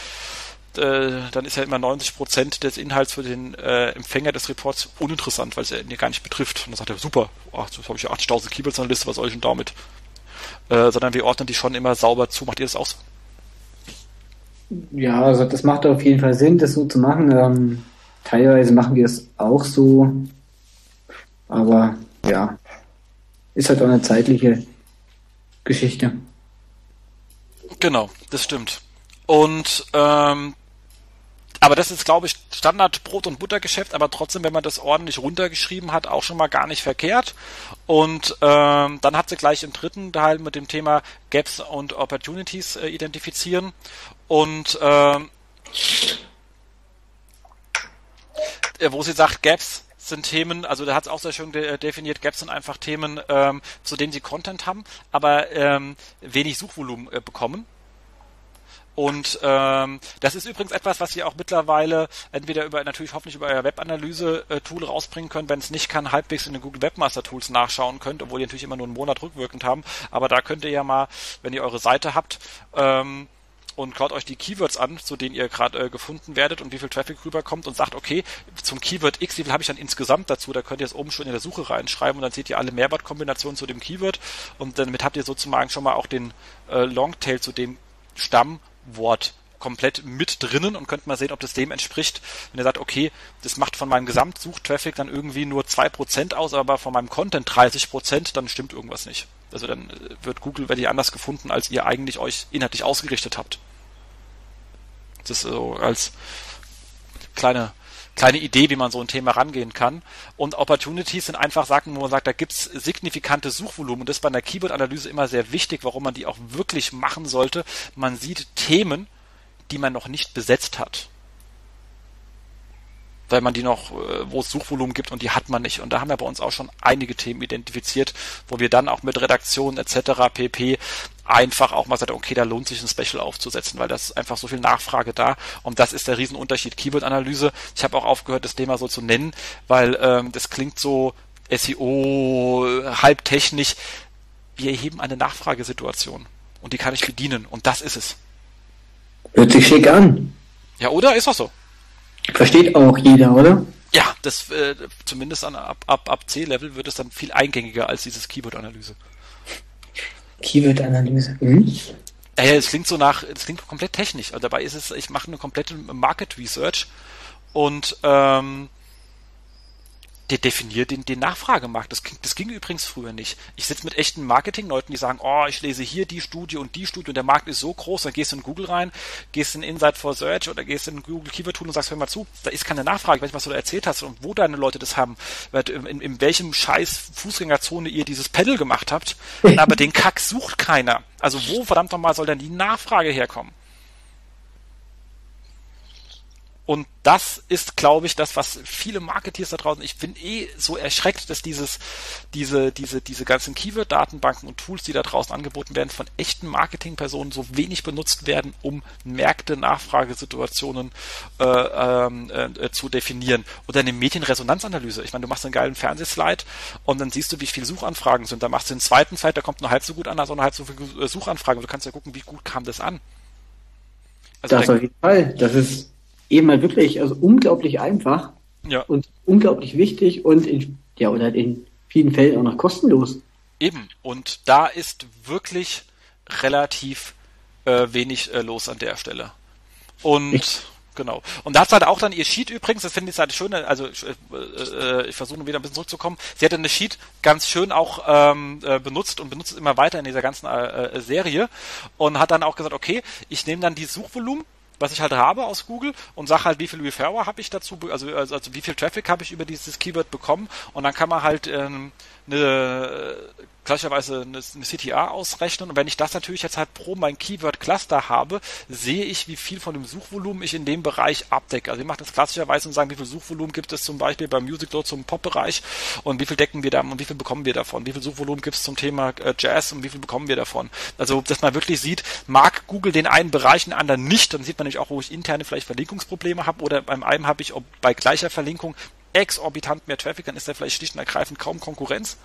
äh, dann ist ja immer 90 Prozent des Inhalts für den äh, Empfänger des Reports uninteressant, weil es ja ihn gar nicht betrifft. Und dann sagt er, super, ach, jetzt habe ich ja 80.000 Keywords an der Liste, was soll ich denn damit? Äh, sondern wir ordnen die schon immer sauber zu. Macht ihr das auch so? Ja, also das macht auf jeden Fall Sinn, das so zu machen. Ähm, teilweise machen wir es auch so, aber ja, ist halt auch eine zeitliche Geschichte. Genau, das stimmt. Und ähm, Aber das ist, glaube ich, Standard Brot- und Buttergeschäft, aber trotzdem, wenn man das ordentlich runtergeschrieben hat, auch schon mal gar nicht verkehrt. Und ähm, dann hat sie gleich im dritten Teil mit dem Thema Gaps und Opportunities äh, identifizieren. Und ähm, äh, wo sie sagt, Gaps sind Themen, also da hat es auch sehr schön de äh, definiert, Gaps sind einfach Themen, ähm, zu denen sie Content haben, aber ähm, wenig Suchvolumen äh, bekommen. Und ähm, das ist übrigens etwas, was ihr auch mittlerweile entweder über natürlich hoffentlich über euer Webanalyse-Tool rausbringen könnt, wenn es nicht kann, halbwegs in den Google Webmaster Tools nachschauen könnt, obwohl ihr natürlich immer nur einen Monat rückwirkend haben. Aber da könnt ihr ja mal, wenn ihr eure Seite habt, ähm, und schaut euch die Keywords an, zu denen ihr gerade äh, gefunden werdet und wie viel Traffic rüberkommt und sagt, okay, zum Keyword X, wie viel habe ich dann insgesamt dazu? Da könnt ihr es oben schon in der Suche reinschreiben und dann seht ihr alle Mehrwortkombinationen zu dem Keyword und damit habt ihr sozusagen schon mal auch den äh, Longtail zu dem Stammwort komplett mit drinnen und könnt mal sehen, ob das dem entspricht. Wenn ihr sagt, okay, das macht von meinem Gesamtsuchtraffic dann irgendwie nur 2% aus, aber von meinem Content 30%, dann stimmt irgendwas nicht. Also dann äh, wird Google wirklich anders gefunden, als ihr eigentlich euch inhaltlich ausgerichtet habt. Das ist so als kleine kleine Idee, wie man so ein Thema rangehen kann. Und Opportunities sind einfach Sachen, wo man sagt, da gibt's signifikante Suchvolumen. Und das ist bei einer Keyword-Analyse immer sehr wichtig, warum man die auch wirklich machen sollte. Man sieht Themen, die man noch nicht besetzt hat weil man die noch, äh, wo es Suchvolumen gibt und die hat man nicht. Und da haben wir bei uns auch schon einige Themen identifiziert, wo wir dann auch mit Redaktion etc. pp einfach auch mal sagen, okay, da lohnt sich ein Special aufzusetzen, weil das ist einfach so viel Nachfrage da und das ist der Riesenunterschied. Keyword-Analyse, ich habe auch aufgehört, das Thema so zu nennen, weil ähm, das klingt so SEO, halb technisch. Wir erheben eine Nachfragesituation und die kann ich bedienen und das ist es. Hört sich schick an. Ja, oder? Ist auch so. Versteht auch jeder, oder? Ja, das äh, zumindest an, ab, ab, ab C-Level wird es dann viel eingängiger als dieses Keyword-Analyse. Keyword-Analyse. Mhm. Ja, es klingt so nach, es klingt komplett technisch. Also dabei ist es, ich mache eine komplette Market Research und ähm, der definiert den, den Nachfragemarkt. Das, das ging übrigens früher nicht. Ich sitze mit echten Marketingleuten, die sagen, oh, ich lese hier die Studie und die Studie und der Markt ist so groß, dann gehst du in Google rein, gehst in Insight for Search oder gehst in Google Keyword Tool und sagst, hör mal zu, da ist keine Nachfrage, weiß nicht, was du da erzählt hast und wo deine Leute das haben, in, in welchem scheiß Fußgängerzone ihr dieses Pedal gemacht habt, aber den Kack sucht keiner. Also wo verdammt nochmal soll denn die Nachfrage herkommen? Und das ist, glaube ich, das, was viele Marketeers da draußen, ich bin eh so erschreckt, dass dieses, diese, diese, diese ganzen Keyword-Datenbanken und Tools, die da draußen angeboten werden, von echten Marketingpersonen so wenig benutzt werden, um Märkte, Nachfragesituationen äh, ähm, äh, zu definieren. Oder eine Medienresonanzanalyse. Ich meine, du machst einen geilen Fernsehslide und dann siehst du, wie viele Suchanfragen sind. Da machst du den zweiten Slide, der kommt nur halb so gut an, also nur halb so viele Suchanfragen. Du kannst ja gucken, wie gut kam das an. Also das auf jeden Fall. Das ist eben mal wirklich also unglaublich einfach ja. und unglaublich wichtig und in, ja, oder in vielen Fällen auch noch kostenlos. Eben. Und da ist wirklich relativ äh, wenig äh, los an der Stelle. Und ich genau. Und da hat halt auch dann ihr Sheet übrigens, das finde ich halt schön, also äh, äh, ich versuche wieder ein bisschen zurückzukommen, sie hat dann eine Sheet ganz schön auch ähm, äh, benutzt und benutzt es immer weiter in dieser ganzen äh, äh, Serie und hat dann auch gesagt, okay, ich nehme dann die Suchvolumen was ich halt habe aus Google und sage halt, wie viel Referrer habe ich dazu, also, also, also wie viel Traffic habe ich über dieses Keyword bekommen. Und dann kann man halt ähm, eine gleicherweise eine, CTA ausrechnen und wenn ich das natürlich jetzt halt pro mein Keyword Cluster habe, sehe ich, wie viel von dem Suchvolumen ich in dem Bereich abdecke. Also ich mache das klassischerweise und sagen, wie viel Suchvolumen gibt es zum Beispiel beim Music Load zum Pop-Bereich und wie viel decken wir da und wie viel bekommen wir davon? Wie viel Suchvolumen gibt es zum Thema äh, Jazz und wie viel bekommen wir davon? Also, dass man wirklich sieht, mag Google den einen Bereich, den anderen nicht, dann sieht man nämlich auch, wo ich interne vielleicht Verlinkungsprobleme habe oder beim einen habe ich ob bei gleicher Verlinkung exorbitant mehr Traffic, dann ist da vielleicht schlicht und ergreifend kaum Konkurrenz.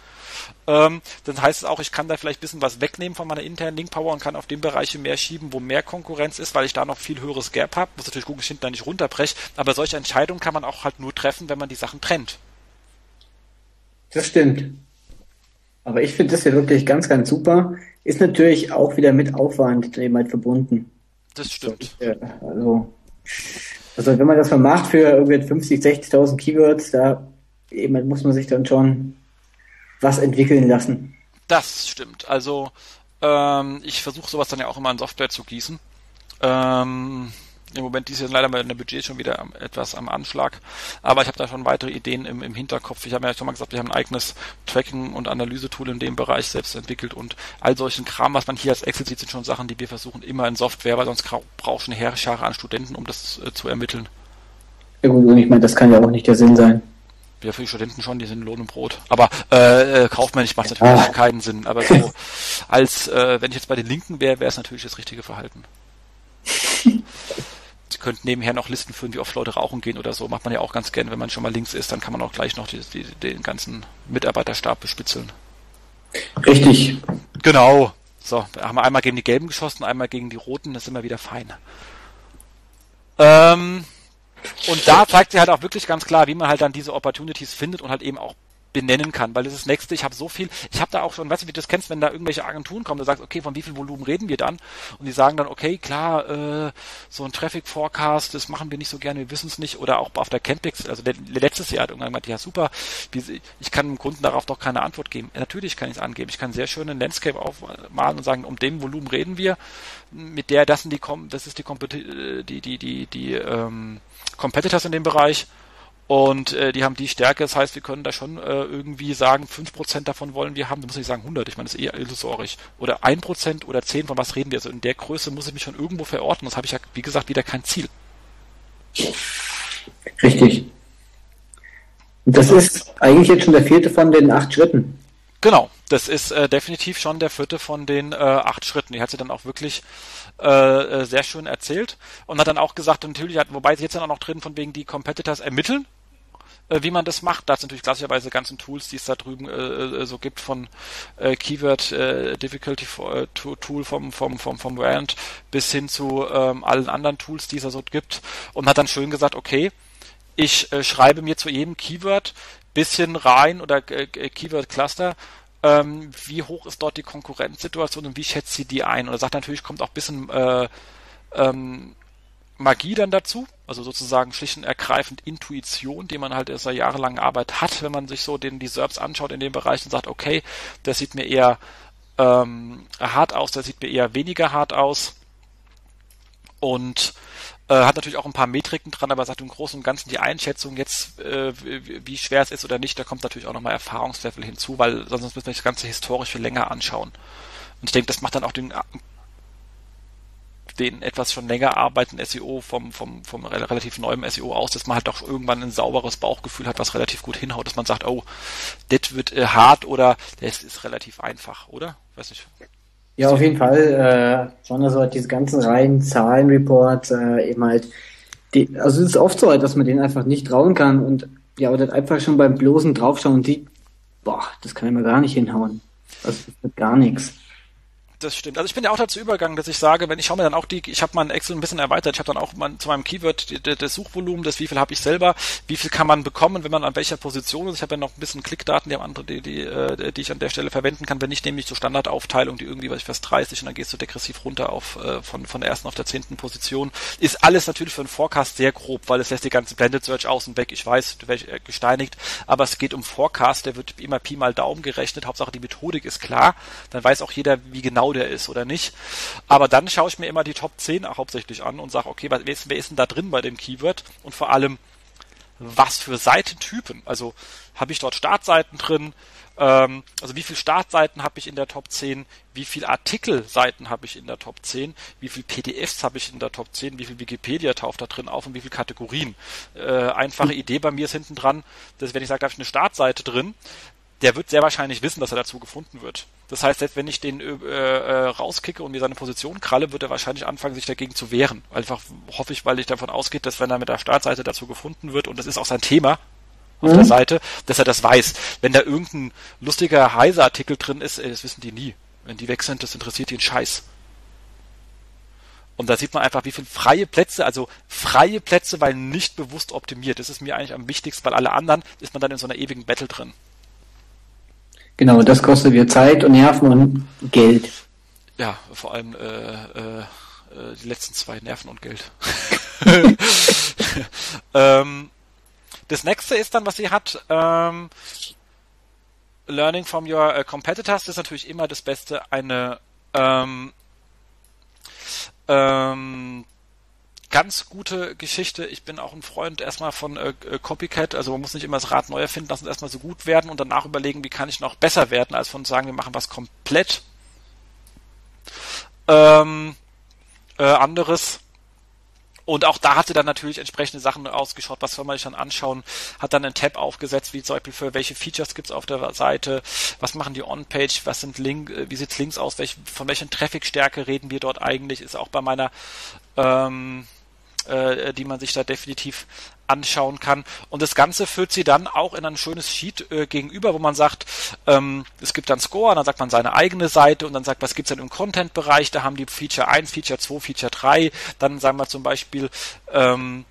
Ähm, dann heißt es auch, ich kann da vielleicht ein bisschen was wegnehmen von meiner internen Link Power und kann auf den Bereiche mehr schieben, wo mehr Konkurrenz ist, weil ich da noch viel höheres Gap habe, muss natürlich Google hinten nicht runterbrechen, aber solche Entscheidungen kann man auch halt nur treffen, wenn man die Sachen trennt. Das stimmt. Aber ich finde das ja wirklich ganz, ganz super. Ist natürlich auch wieder mit Aufwand eben halt verbunden. Das stimmt. Also, also wenn man das mal macht für irgendwie 50, 60.000 Keywords, da eben muss man sich dann schon was entwickeln lassen. Das stimmt. Also ähm, ich versuche sowas dann ja auch immer in Software zu gießen. Ähm, Im Moment ist jetzt leider mein Budget schon wieder etwas am Anschlag. Aber ich habe da schon weitere Ideen im, im Hinterkopf. Ich habe ja schon mal gesagt, wir haben ein eigenes Tracking- und Analyse-Tool in dem Bereich selbst entwickelt und all solchen Kram, was man hier als Excel sieht, sind schon Sachen, die wir versuchen immer in Software, weil sonst brauchst du eine Herrschare an Studenten, um das äh, zu ermitteln. Ja gut, und ich meine, das kann ja auch nicht der Sinn sein. Ja, für die Studenten schon, die sind Lohn und Brot. Aber äh, äh kaufmännisch macht es natürlich ah. keinen Sinn. Aber so als äh, wenn ich jetzt bei den Linken wäre, wäre es natürlich das richtige Verhalten. Sie könnten nebenher noch Listen führen, wie oft Leute rauchen gehen oder so. Macht man ja auch ganz gern, wenn man schon mal links ist, dann kann man auch gleich noch die, die, den ganzen Mitarbeiterstab bespitzeln. Richtig. Genau. So, haben wir einmal gegen die Gelben geschossen, einmal gegen die Roten, das ist immer wieder fein. Ähm, und da zeigt sie halt auch wirklich ganz klar, wie man halt dann diese Opportunities findet und halt eben auch benennen kann, weil das ist das nächste, ich habe so viel, ich habe da auch schon, weißt du, wie du das kennst, wenn da irgendwelche Agenturen kommen, da sagst, okay, von wie viel Volumen reden wir dann? Und die sagen dann, okay, klar, äh, so ein Traffic Forecast, das machen wir nicht so gerne, wir wissen es nicht, oder auch auf der Campix, also letztes Jahr hat irgendwann gesagt, ja super, ich kann dem Kunden darauf doch keine Antwort geben. Natürlich kann ich es angeben, ich kann sehr schön einen Landscape aufmalen und sagen, um dem Volumen reden wir, mit der, das sind die, das ist die, äh, die, die, die, die ähm, Competitors in dem Bereich, und äh, die haben die Stärke, das heißt, wir können da schon äh, irgendwie sagen, 5% davon wollen wir haben. Da muss ich sagen 100, ich meine, das ist eher illusorisch. Oder 1% oder 10, von was reden wir? Also in der Größe muss ich mich schon irgendwo verorten. Das habe ich ja, wie gesagt, wieder kein Ziel. Richtig. Und das ist eigentlich jetzt schon der vierte von den acht Schritten. Genau, das ist äh, definitiv schon der vierte von den äh, acht Schritten. Die hat sie dann auch wirklich äh, äh sehr schön erzählt und hat dann auch gesagt, natürlich hat, wobei sie jetzt dann auch noch drin von wegen die Competitors ermitteln, wie man das macht. Da ist natürlich klassischerweise ganzen Tools, die es da drüben äh, äh, so gibt von äh, Keyword äh, Difficulty äh, Tool vom vom vom vom Rand bis hin zu ähm, allen anderen Tools, die es da so gibt und hat dann schön gesagt, okay, ich äh, schreibe mir zu jedem Keyword bisschen rein oder äh, Keyword Cluster ähm, wie hoch ist dort die Konkurrenzsituation und wie schätzt sie die ein? Und er sagt natürlich, kommt auch bisschen äh, ähm, Magie dann dazu, also sozusagen schlicht und ergreifend Intuition, die man halt aus einer jahrelangen Arbeit hat, wenn man sich so den die anschaut in dem Bereich und sagt, okay, das sieht mir eher ähm, hart aus, das sieht mir eher weniger hart aus und äh, hat natürlich auch ein paar Metriken dran, aber sagt im Großen und Ganzen die Einschätzung jetzt, äh, wie schwer es ist oder nicht, da kommt natürlich auch nochmal Erfahrungslevel hinzu, weil sonst müssen wir das Ganze historisch viel länger anschauen. Und ich denke, das macht dann auch den den etwas schon länger arbeitenden SEO vom, vom, vom relativ neuem SEO aus, dass man halt auch irgendwann ein sauberes Bauchgefühl hat, was relativ gut hinhaut, dass man sagt, oh, das wird äh, hart oder das ist relativ einfach, oder? Weiß nicht. Ja, auf jeden Fall. Äh, schon also diese ganzen reinen Zahlenreports äh, eben halt, die, also es ist oft so, dass man denen einfach nicht trauen kann und ja, oder einfach schon beim bloßen Draufschauen sieht, boah, das kann ich mir gar nicht hinhauen. Das wird gar nichts. Das stimmt. Also ich bin ja auch dazu übergegangen, dass ich sage, wenn ich schaue mir dann auch die, ich habe mein Excel ein bisschen erweitert, ich habe dann auch mein, zu meinem Keyword das Suchvolumen, das wie viel habe ich selber, wie viel kann man bekommen, wenn man an welcher Position ist. Ich habe ja noch ein bisschen Klickdaten, die haben andere, die, die, äh, die ich an der Stelle verwenden kann, wenn ich nämlich so Standardaufteilung, die irgendwie, was ich fast 30 und dann gehst du degressiv runter auf äh, von, von der ersten auf der zehnten Position. Ist alles natürlich für einen Forecast sehr grob, weil es lässt die ganze Blended Search außen weg. Ich weiß, äh, gesteinigt, aber es geht um Forecast, der wird immer Pi mal Daumen gerechnet. Hauptsache die Methodik ist klar. Dann weiß auch jeder, wie genau der ist oder nicht. Aber dann schaue ich mir immer die Top 10 hauptsächlich an und sage, okay, wer ist, wer ist denn da drin bei dem Keyword? Und vor allem, was für Seitentypen? Also habe ich dort Startseiten drin? Ähm, also wie viele Startseiten habe ich in der Top 10? Wie viele Artikelseiten habe ich in der Top 10? Wie viele PDFs habe ich in der Top 10? Wie viel Wikipedia taucht da drin auf und wie viele Kategorien? Äh, einfache Idee bei mir ist hinten dran, dass wenn ich sage, da habe ich eine Startseite drin, der wird sehr wahrscheinlich wissen, dass er dazu gefunden wird. Das heißt, selbst wenn ich den äh, äh, rauskicke und mir seine Position kralle, wird er wahrscheinlich anfangen, sich dagegen zu wehren. Einfach hoffe ich, weil ich davon ausgehe, dass wenn er mit der Startseite dazu gefunden wird, und das ist auch sein Thema auf mhm. der Seite, dass er das weiß. Wenn da irgendein lustiger Heise-Artikel drin ist, das wissen die nie. Wenn die weg sind, das interessiert die einen Scheiß. Und da sieht man einfach, wie viele freie Plätze, also freie Plätze, weil nicht bewusst optimiert. Das ist mir eigentlich am wichtigsten, weil alle anderen ist man dann in so einer ewigen Battle drin. Genau, das kostet wir Zeit und Nerven und Geld. Ja, vor allem äh, äh, die letzten zwei Nerven und Geld. ähm, das nächste ist dann, was sie hat, ähm, Learning from your uh, competitors ist natürlich immer das Beste, eine ähm, ähm, ganz gute Geschichte. Ich bin auch ein Freund erstmal von äh, äh, Copycat. Also man muss nicht immer das Rad neu erfinden, lassen es erstmal so gut werden und danach überlegen, wie kann ich noch besser werden, als von sagen, wir machen was komplett ähm, äh, anderes. Und auch da hatte dann natürlich entsprechende Sachen ausgeschaut, was soll man sich dann anschauen, hat dann einen Tab aufgesetzt, wie zum Beispiel für welche Features gibt's auf der Seite, was machen die On-Page, was sind Link, äh, wie sieht's links aus, welch, von welchen Traffic-Stärke reden wir dort eigentlich, ist auch bei meiner ähm, äh, die man sich da definitiv anschauen kann. Und das Ganze führt sie dann auch in ein schönes Sheet äh, gegenüber, wo man sagt, ähm, es gibt dann Score, dann sagt man seine eigene Seite und dann sagt, was gibt's denn im Content-Bereich? Da haben die Feature 1, Feature 2, Feature 3. Dann sagen wir zum Beispiel, ähm,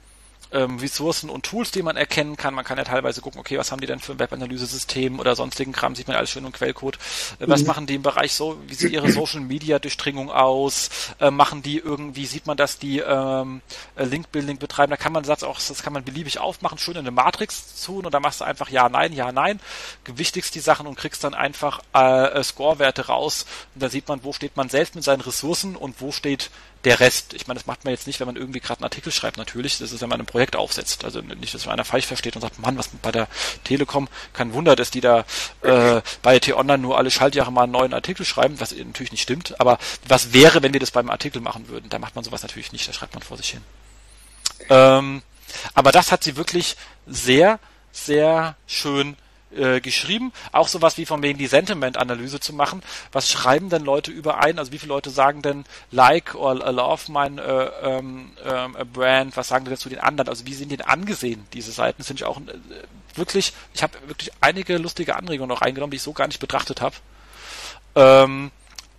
ähm, Ressourcen und Tools, die man erkennen kann. Man kann ja teilweise gucken, okay, was haben die denn für ein Webanalyse-System oder sonstigen Kram, sieht man alles schön im Quellcode. Äh, was mhm. machen die im Bereich so, wie sieht ihre Social-Media-Durchdringung aus? Äh, machen die irgendwie, sieht man, dass die ähm, äh, Link-Building betreiben? Da kann man Satz auch, das kann man beliebig aufmachen, schön in eine Matrix tun und da machst du einfach Ja, Nein, Ja, Nein, gewichtigst die Sachen und kriegst dann einfach äh, Score-Werte raus und da sieht man, wo steht man selbst mit seinen Ressourcen und wo steht der Rest, ich meine, das macht man jetzt nicht, wenn man irgendwie gerade einen Artikel schreibt, natürlich. Das ist, wenn man ein Projekt aufsetzt. Also nicht, dass man einer falsch versteht und sagt, Mann, was bei der Telekom, kein Wunder, dass die da äh, bei T-Online nur alle Schaltjahre mal einen neuen Artikel schreiben, was natürlich nicht stimmt. Aber was wäre, wenn wir das beim Artikel machen würden? Da macht man sowas natürlich nicht, da schreibt man vor sich hin. Ähm, aber das hat sie wirklich sehr, sehr schön äh, geschrieben. Auch sowas wie von wegen die Sentiment-Analyse zu machen. Was schreiben denn Leute überein? Also wie viele Leute sagen denn like or love mein äh, ähm, äh, Brand? Was sagen die zu den anderen? Also wie sind die angesehen, diese Seiten? Das finde ich auch äh, wirklich, ich habe wirklich einige lustige Anregungen noch eingenommen, die ich so gar nicht betrachtet habe. Ähm,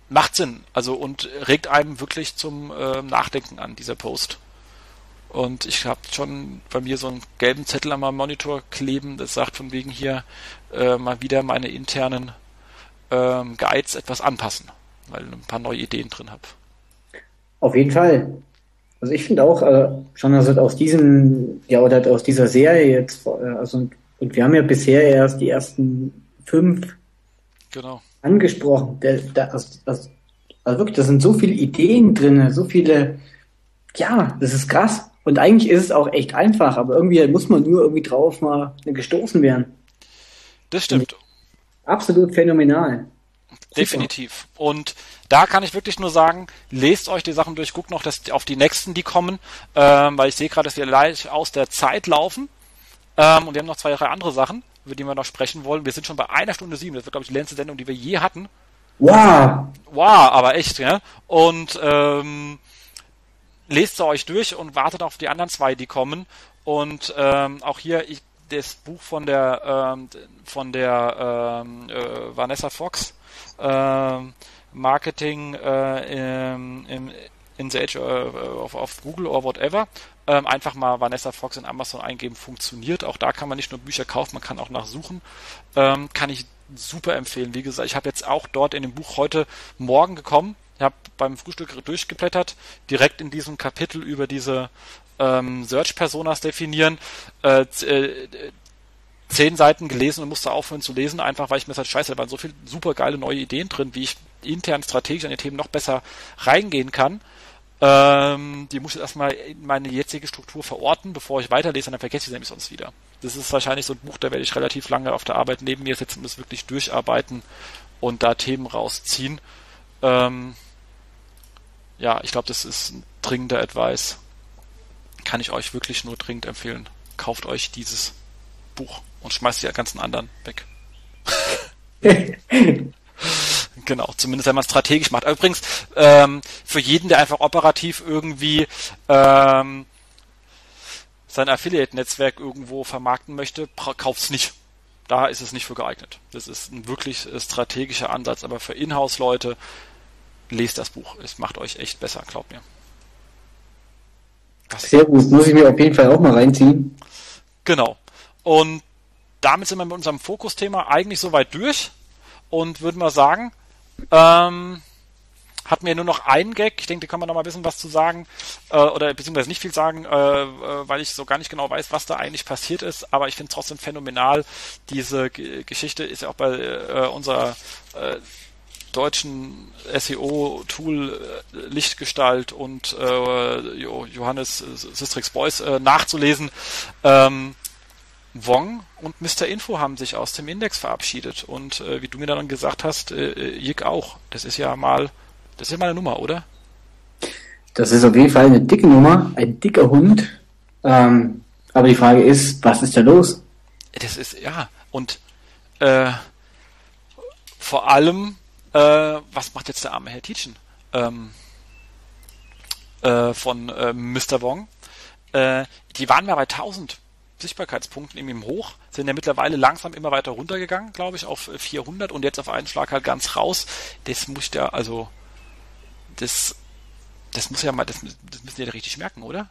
macht Sinn. Also und regt einem wirklich zum äh, Nachdenken an, dieser Post. Und ich habe schon bei mir so einen gelben Zettel am Monitor kleben, das sagt von wegen hier äh, mal wieder meine internen ähm, Guides etwas anpassen, weil ich ein paar neue Ideen drin habe. Auf jeden Fall. Also ich finde auch, äh, schon also aus diesem, ja, oder aus dieser Serie jetzt, äh, also und wir haben ja bisher erst die ersten fünf genau. angesprochen. Der, der, also, also wirklich, da sind so viele Ideen drin, so viele, ja, das ist krass. Und eigentlich ist es auch echt einfach, aber irgendwie muss man nur irgendwie drauf mal gestoßen werden. Das stimmt. Absolut phänomenal. Definitiv. Und da kann ich wirklich nur sagen, lest euch die Sachen durch, guckt noch das, auf die nächsten, die kommen, ähm, weil ich sehe gerade, dass wir leicht aus der Zeit laufen. Ähm, und wir haben noch zwei, drei andere Sachen, über die wir noch sprechen wollen. Wir sind schon bei einer Stunde sieben. Das wird, glaube ich, die längste Sendung, die wir je hatten. Wow! Wow, aber echt, ja. Und ähm, lest sie euch durch und wartet auf die anderen zwei, die kommen. Und ähm, auch hier ich, das Buch von der ähm, von der ähm, äh, Vanessa Fox ähm, Marketing äh, im, im, in the Age äh, auf, auf Google oder whatever. Ähm, einfach mal Vanessa Fox in Amazon eingeben, funktioniert. Auch da kann man nicht nur Bücher kaufen, man kann auch nachsuchen. Ähm, kann ich super empfehlen. Wie gesagt, ich habe jetzt auch dort in dem Buch heute Morgen gekommen, ich habe beim Frühstück durchgeblättert, direkt in diesem Kapitel über diese ähm, Search-Personas definieren, äh, äh, zehn Seiten gelesen und musste aufhören zu lesen, einfach weil ich mir halt scheiße, da waren so viele super geile neue Ideen drin, wie ich intern strategisch an die Themen noch besser reingehen kann. Ähm, die muss ich erstmal in meine jetzige Struktur verorten, bevor ich weiterlese, dann vergesse ich sie nämlich sonst wieder. Das ist wahrscheinlich so ein Buch, da werde ich relativ lange auf der Arbeit neben mir sitzen und das wirklich durcharbeiten und da Themen rausziehen. Ähm, ja, ich glaube, das ist ein dringender Advice. Kann ich euch wirklich nur dringend empfehlen. Kauft euch dieses Buch und schmeißt die ganzen anderen weg. genau, zumindest wenn man strategisch macht. Übrigens, ähm, für jeden, der einfach operativ irgendwie ähm, sein Affiliate-Netzwerk irgendwo vermarkten möchte, kauft's nicht. Da ist es nicht für geeignet. Das ist ein wirklich äh, strategischer Ansatz, aber für Inhouse-Leute lest das Buch. Es macht euch echt besser, glaubt mir. Das Sehr gut, muss ich mir auf jeden Fall auch mal reinziehen. Genau. Und damit sind wir mit unserem Fokusthema eigentlich soweit durch und würden wir sagen, ähm, hat mir nur noch einen Gag. Ich denke, da kann man noch mal ein bisschen was zu sagen äh, oder beziehungsweise nicht viel sagen, äh, äh, weil ich so gar nicht genau weiß, was da eigentlich passiert ist. Aber ich finde es trotzdem phänomenal. Diese G Geschichte ist ja auch bei äh, unserer äh, deutschen SEO-Tool äh, Lichtgestalt und äh, Johannes Sistrix Boys äh, nachzulesen. Ähm, Wong und Mr. Info haben sich aus dem Index verabschiedet und wie du mir dann gesagt hast, Jig auch. Das ist ja mal, das ist ja mal eine Nummer, oder? Das ist auf jeden Fall eine dicke Nummer, ein dicker Hund. Ähm, aber die Frage ist, was ist da los? Das ist, ja, und äh, vor allem, äh, was macht jetzt der arme Herr Tietjen ähm, äh, von äh, Mr. Wong? Äh, die waren mal bei 1000 Sichtbarkeitspunkten eben hoch, sind ja mittlerweile langsam immer weiter runtergegangen, glaube ich, auf 400 und jetzt auf einen Schlag halt ganz raus. Das muss ja, also, das, das muss ja mal, das, das müssen die ja richtig merken, oder?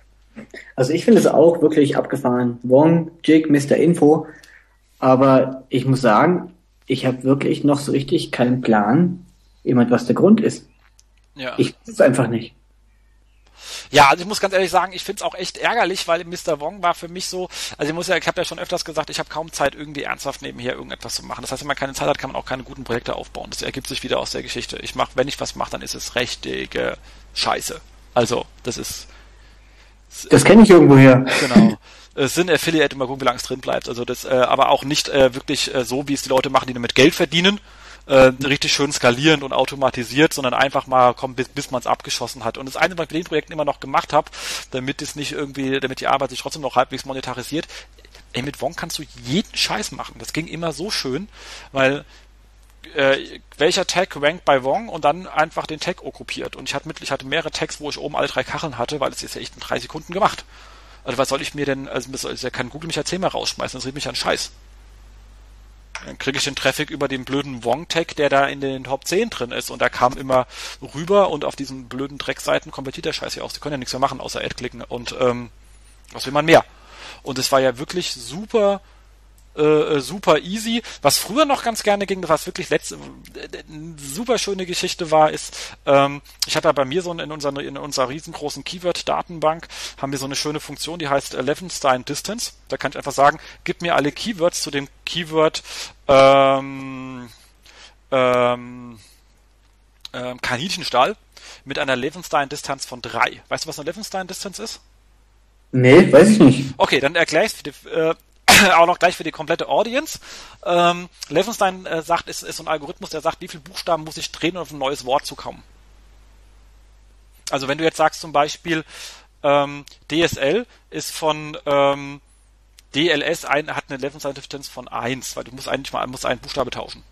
Also ich finde es auch wirklich abgefahren. Wong, Jig, Mr. Info. Aber ich muss sagen, ich habe wirklich noch so richtig keinen Plan, jemand was der Grund ist. Ja. Ich weiß es einfach nicht. Ja, also ich muss ganz ehrlich sagen, ich finde es auch echt ärgerlich, weil Mr. Wong war für mich so, also ich muss ja, ich habe ja schon öfters gesagt, ich habe kaum Zeit, irgendwie ernsthaft nebenher irgendetwas zu machen. Das heißt, wenn man keine Zeit hat, kann man auch keine guten Projekte aufbauen. Das ergibt sich wieder aus der Geschichte. Ich mache, wenn ich was mache, dann ist es richtige Scheiße. Also, das ist. Das kenne ich irgendwoher. Genau. Äh, sind Affiliate immer gucken, wie lange es drin bleibt. Also das, äh, aber auch nicht äh, wirklich äh, so, wie es die Leute machen, die damit Geld verdienen, äh, richtig schön skalierend und automatisiert, sondern einfach mal kommen, bis, bis man es abgeschossen hat. Und das eine, was ich mit den Projekten immer noch gemacht habe, damit es nicht irgendwie, damit die Arbeit sich trotzdem noch halbwegs monetarisiert, ey, mit Wong kannst du jeden Scheiß machen. Das ging immer so schön, weil äh, welcher Tag rankt bei Wong und dann einfach den Tag okkupiert. Und ich hatte, mit, ich hatte mehrere Tags, wo ich oben alle drei Kacheln hatte, weil es ist ja echt in drei Sekunden gemacht. Also was soll ich mir denn, also ja kann Google mich ja zehnmal rausschmeißen, das riecht mich an Scheiß. Dann kriege ich den Traffic über den blöden Wong-Tag, der da in den Top 10 drin ist. Und da kam immer rüber und auf diesen blöden Dreckseiten konvertiert der Scheiß ja auch. Sie können ja nichts mehr machen, außer Ad klicken. Und ähm, was will man mehr? Und es war ja wirklich super äh, äh, super easy. Was früher noch ganz gerne ging, was wirklich letzte äh, super schöne Geschichte war, ist, ähm, ich ja bei mir so in unserer, in unserer riesengroßen Keyword-Datenbank haben wir so eine schöne Funktion, die heißt Levenstein Distance. Da kann ich einfach sagen, gib mir alle Keywords zu dem Keyword ähm, ähm, ähm, Kaninchenstall mit einer Levenstein-Distanz von drei. Weißt du, was eine Levenstein-Distanz ist? Nee, weiß ich nicht. Okay, dann erkläre ich es. Äh, auch noch gleich für die komplette Audience. Ähm, Levenstein äh, sagt, ist, ist so ein Algorithmus, der sagt, wie viele Buchstaben muss ich drehen, um auf ein neues Wort zu kommen. Also wenn du jetzt sagst zum Beispiel, ähm, DSL ist von ähm, DLS ein, hat eine Levenstein-Differenz von 1, weil du musst eigentlich mal musst einen Buchstabe tauschen.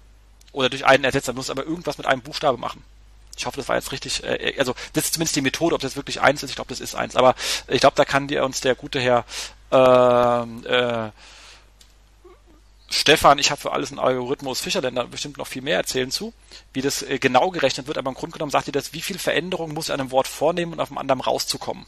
Oder durch einen ersetzen, du musst aber irgendwas mit einem Buchstabe machen. Ich hoffe, das war jetzt richtig, äh, also das ist zumindest die Methode, ob das wirklich eins ist, ich glaube, das ist eins, aber ich glaube, da kann dir uns der gute Herr äh, Stefan, ich habe für alles einen Algorithmus Fischerländer bestimmt noch viel mehr erzählen zu, wie das äh, genau gerechnet wird, aber im Grunde genommen sagt ihr das, wie viel Veränderung muss einem Wort vornehmen, um auf einem anderen rauszukommen.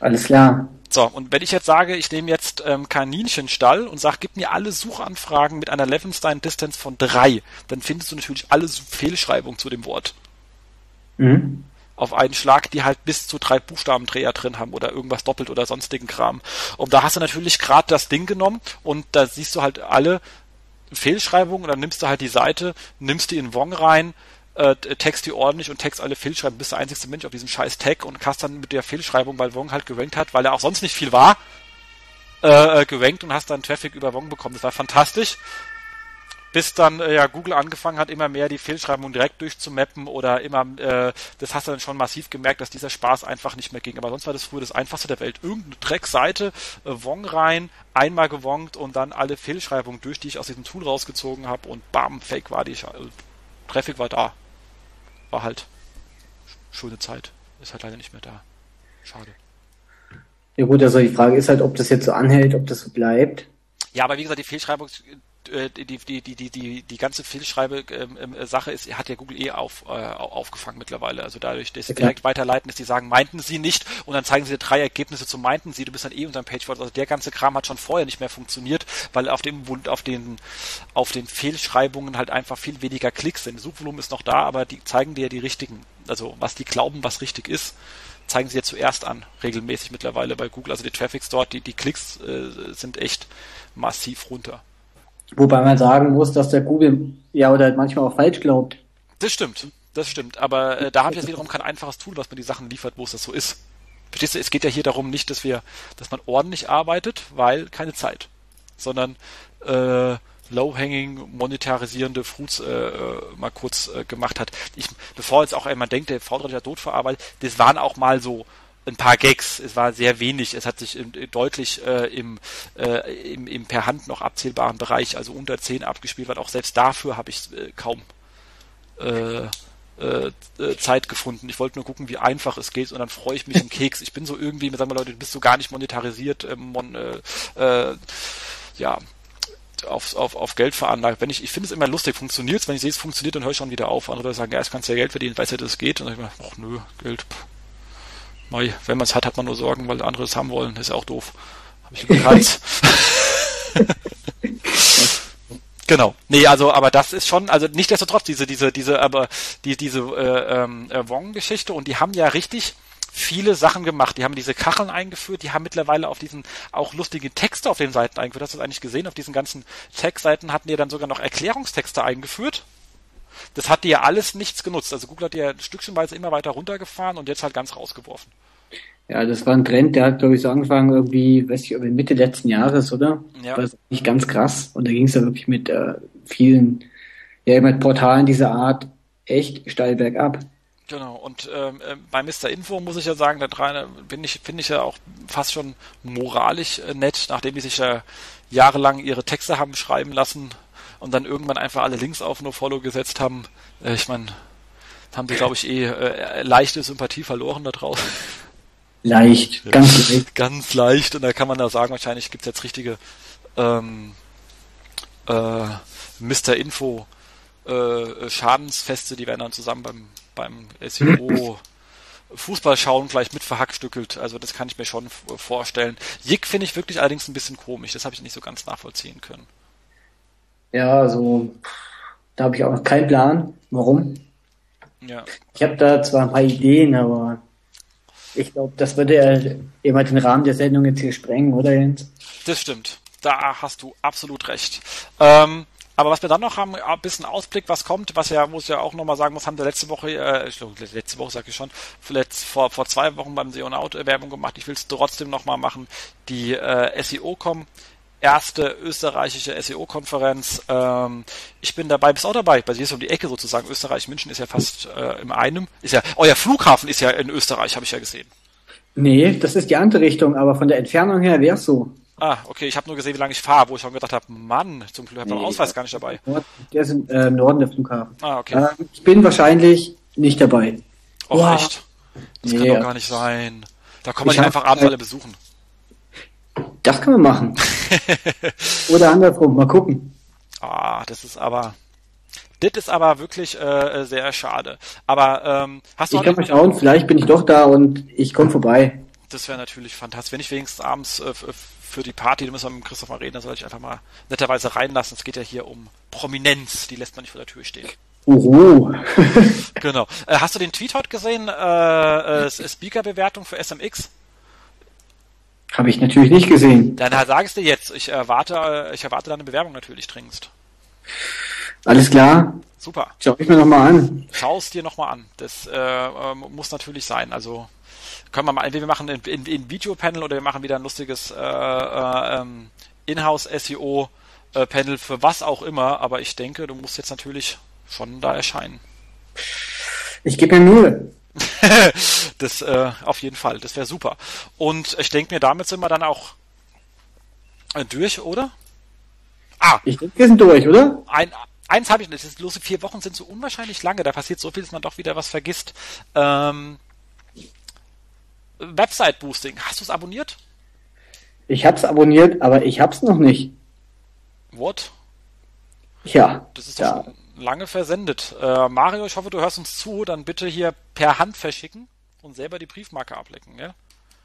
Alles klar. So, und wenn ich jetzt sage, ich nehme jetzt ähm, Kaninchenstall und sage, gib mir alle Suchanfragen mit einer Levenstein Distance von drei, dann findest du natürlich alle Fehlschreibungen zu dem Wort. Mhm auf einen Schlag, die halt bis zu drei Buchstabendreher drin haben oder irgendwas doppelt oder sonstigen Kram. Und da hast du natürlich gerade das Ding genommen und da siehst du halt alle Fehlschreibungen und dann nimmst du halt die Seite, nimmst die in Wong rein, äh, text die ordentlich und text alle Fehlschreibungen, bist der einzigste Mensch auf diesem scheiß Tag und hast dann mit der Fehlschreibung, weil Wong halt gerankt hat, weil er auch sonst nicht viel war, äh, äh gerankt und hast dann Traffic über Wong bekommen. Das war fantastisch bis dann äh, ja Google angefangen hat, immer mehr die Fehlschreibung direkt durchzumappen oder immer, äh, das hast du dann schon massiv gemerkt, dass dieser Spaß einfach nicht mehr ging. Aber sonst war das früher das einfachste der Welt. Irgendeine Dreckseite, äh, Wong rein, einmal gewongt und dann alle Fehlschreibungen durch, die ich aus diesem Tool rausgezogen habe und bam, Fake war die, äh, Traffic war da. War halt schöne Zeit. Ist halt leider nicht mehr da. Schade. Ja gut, also die Frage ist halt, ob das jetzt so anhält, ob das so bleibt. Ja, aber wie gesagt, die Fehlschreibung, die, die, die, die, die, die ganze Fehlschreibe-Sache ähm, ist, hat ja Google eh auf, äh, aufgefangen mittlerweile. Also dadurch, dass sie okay. direkt weiterleiten, dass die sagen, meinten sie nicht und dann zeigen sie dir drei Ergebnisse zu meinten sie, du bist dann eh unter dem Pageword. Also der ganze Kram hat schon vorher nicht mehr funktioniert, weil auf dem, auf den, auf den Fehlschreibungen halt einfach viel weniger Klicks sind. Suchvolumen ist noch da, aber die zeigen dir die richtigen, also was die glauben, was richtig ist zeigen sie ja zuerst an, regelmäßig mittlerweile bei Google. Also die Traffics dort, die, die Klicks äh, sind echt massiv runter. Wobei man sagen muss, dass der Google ja oder manchmal auch falsch glaubt. Das stimmt, das stimmt. Aber äh, da habe ich jetzt wiederum kein einfaches Tool, was mir die Sachen liefert, wo es das so ist. Verstehst du, es geht ja hier darum nicht, dass wir, dass man ordentlich arbeitet, weil keine Zeit, sondern äh, low-hanging monetarisierende Fruits äh, äh, mal kurz äh, gemacht hat. Ich, bevor jetzt auch jemand denkt, der V3 hat tot verarbeitet, das waren auch mal so ein paar Gags. Es war sehr wenig. Es hat sich deutlich äh, im, äh, im, im per Hand noch abzählbaren Bereich, also unter 10 abgespielt, weil auch selbst dafür habe ich äh, kaum äh, äh, äh, Zeit gefunden. Ich wollte nur gucken, wie einfach es geht und dann freue ich mich im Keks. Ich bin so irgendwie, sagen wir Leute, du bist so gar nicht monetarisiert, äh, mon, ja, auf, auf, auf Geld veranlagt. Wenn ich, ich finde es immer lustig, funktioniert es, wenn ich sehe, es funktioniert, dann höre ich schon wieder auf. Andere sagen, ja, jetzt kannst du ja Geld verdienen, weiß ja, dass es geht. Und dann sage ich mir, ach nö, Geld. Mei, wenn man es hat, hat man nur Sorgen, weil andere es haben wollen. Das ist ja auch doof. Habe ich bekannt. Genau. Nee, also, aber das ist schon, also nicht nichtsdestotrotz, diese, diese, diese, aber die, diese äh, ähm, äh, Wong-Geschichte und die haben ja richtig viele Sachen gemacht. Die haben diese Kacheln eingeführt, die haben mittlerweile auf diesen auch lustige Texte auf den Seiten eingeführt. Hast du das eigentlich gesehen? Auf diesen ganzen Tech-Seiten hatten die dann sogar noch Erklärungstexte eingeführt. Das hat die ja alles nichts genutzt. Also Google hat ja stückchenweise immer weiter runtergefahren und jetzt halt ganz rausgeworfen. Ja, das war ein Trend, der hat, glaube ich, so angefangen irgendwie, weiß ich, irgendwie Mitte letzten Jahres, oder? Ja. War nicht ganz krass. Und da ging es ja wirklich mit äh, vielen, ja, mit Portalen dieser Art echt steil bergab. Genau, und ähm, äh, bei Mr. Info muss ich ja sagen, da dran bin ich, finde ich ja auch fast schon moralisch äh, nett, nachdem die sich ja jahrelang ihre Texte haben schreiben lassen und dann irgendwann einfach alle Links auf No Follow gesetzt haben. Äh, ich meine, haben sie, glaube ich, eh äh, leichte Sympathie verloren da draußen. Leicht, ganz leicht. Ganz leicht. Und da kann man da sagen, wahrscheinlich gibt es jetzt richtige ähm, äh, Mr. Info äh, Schadensfeste, die werden dann zusammen beim, beim SEO Fußball schauen vielleicht mit verhackstückelt. Also das kann ich mir schon vorstellen. Jick finde ich wirklich allerdings ein bisschen komisch. Das habe ich nicht so ganz nachvollziehen können. Ja, also da habe ich auch noch keinen Plan. Warum? Ja. Ich habe da zwar ein paar Ideen, aber ich glaube, das würde ja immer den Rahmen der Sendung jetzt hier sprengen, oder Jens? Das stimmt. Da hast du absolut recht. Ähm, aber was wir dann noch haben, ein bisschen Ausblick, was kommt, was ja, muss ja auch nochmal sagen muss, haben wir letzte Woche, äh, ich letzte Woche sage ich schon, vor, vor zwei Wochen beim SEO Out Werbung gemacht. Ich will es trotzdem nochmal machen. Die äh, SEO-Com erste österreichische SEO-Konferenz. Ähm, ich bin dabei, bist auch dabei, bei dir ist um die Ecke sozusagen. Österreich, München ist ja fast äh, im einem. Ist ja, euer Flughafen ist ja in Österreich, habe ich ja gesehen. Nee, das ist die andere Richtung, aber von der Entfernung her wäre es so. Ah, okay, ich habe nur gesehen, wie lange ich fahre, wo ich schon gedacht habe, Mann, zum Glück habe ich nee, Ausweis gar nicht dabei. Der ist im äh, Norden der Flughafen. Ah, okay. Äh, ich bin wahrscheinlich nicht dabei. Oh, wow. echt? Das nee, kann doch gar nicht sein. Da kann man ich einfach abends alle besuchen. Das kann man machen. Oder andersrum, mal gucken. Ah, das ist aber. Das ist aber wirklich äh, sehr schade. Aber ähm, hast du Ich kann mal schauen, vielleicht bin ich doch da und ich komme vorbei. Das wäre natürlich fantastisch. Wenn ich wenigstens abends äh, für die Party, da müssen wir mit Christoph mal reden, dann soll ich einfach mal netterweise reinlassen. Es geht ja hier um Prominenz, die lässt man nicht vor der Tür stehen. Uhu. genau. Äh, hast du den Tweet heute gesehen? Äh, äh, Speaker-Bewertung für SMX? Habe ich natürlich nicht gesehen. Dann sag es dir jetzt. Ich erwarte, ich erwarte deine Bewerbung natürlich dringendst. Alles klar. Super. Schau ich mir nochmal an. Schau es dir nochmal an. Das äh, ähm, muss natürlich sein. Also können wir mal, entweder wir machen ein, ein, ein Videopanel oder wir machen wieder ein lustiges äh, äh, ähm, Inhouse-SEO-Panel äh, für was auch immer. Aber ich denke, du musst jetzt natürlich schon da erscheinen. Ich gebe mir Mühe. das äh, auf jeden Fall, das wäre super. Und ich denke mir, damit sind wir dann auch äh, durch, oder? Ah. Ich denke, wir sind durch, oder? Ein, eins habe ich, das ist los, vier Wochen sind so unwahrscheinlich lange, da passiert so viel, dass man doch wieder was vergisst. Ähm, Website Boosting, hast du es abonniert? Ich habe es abonniert, aber ich habe es noch nicht. What? Ja. Das ist doch ja lange versendet. Äh, Mario, ich hoffe, du hörst uns zu. Dann bitte hier per Hand verschicken und selber die Briefmarke ablecken. Ja?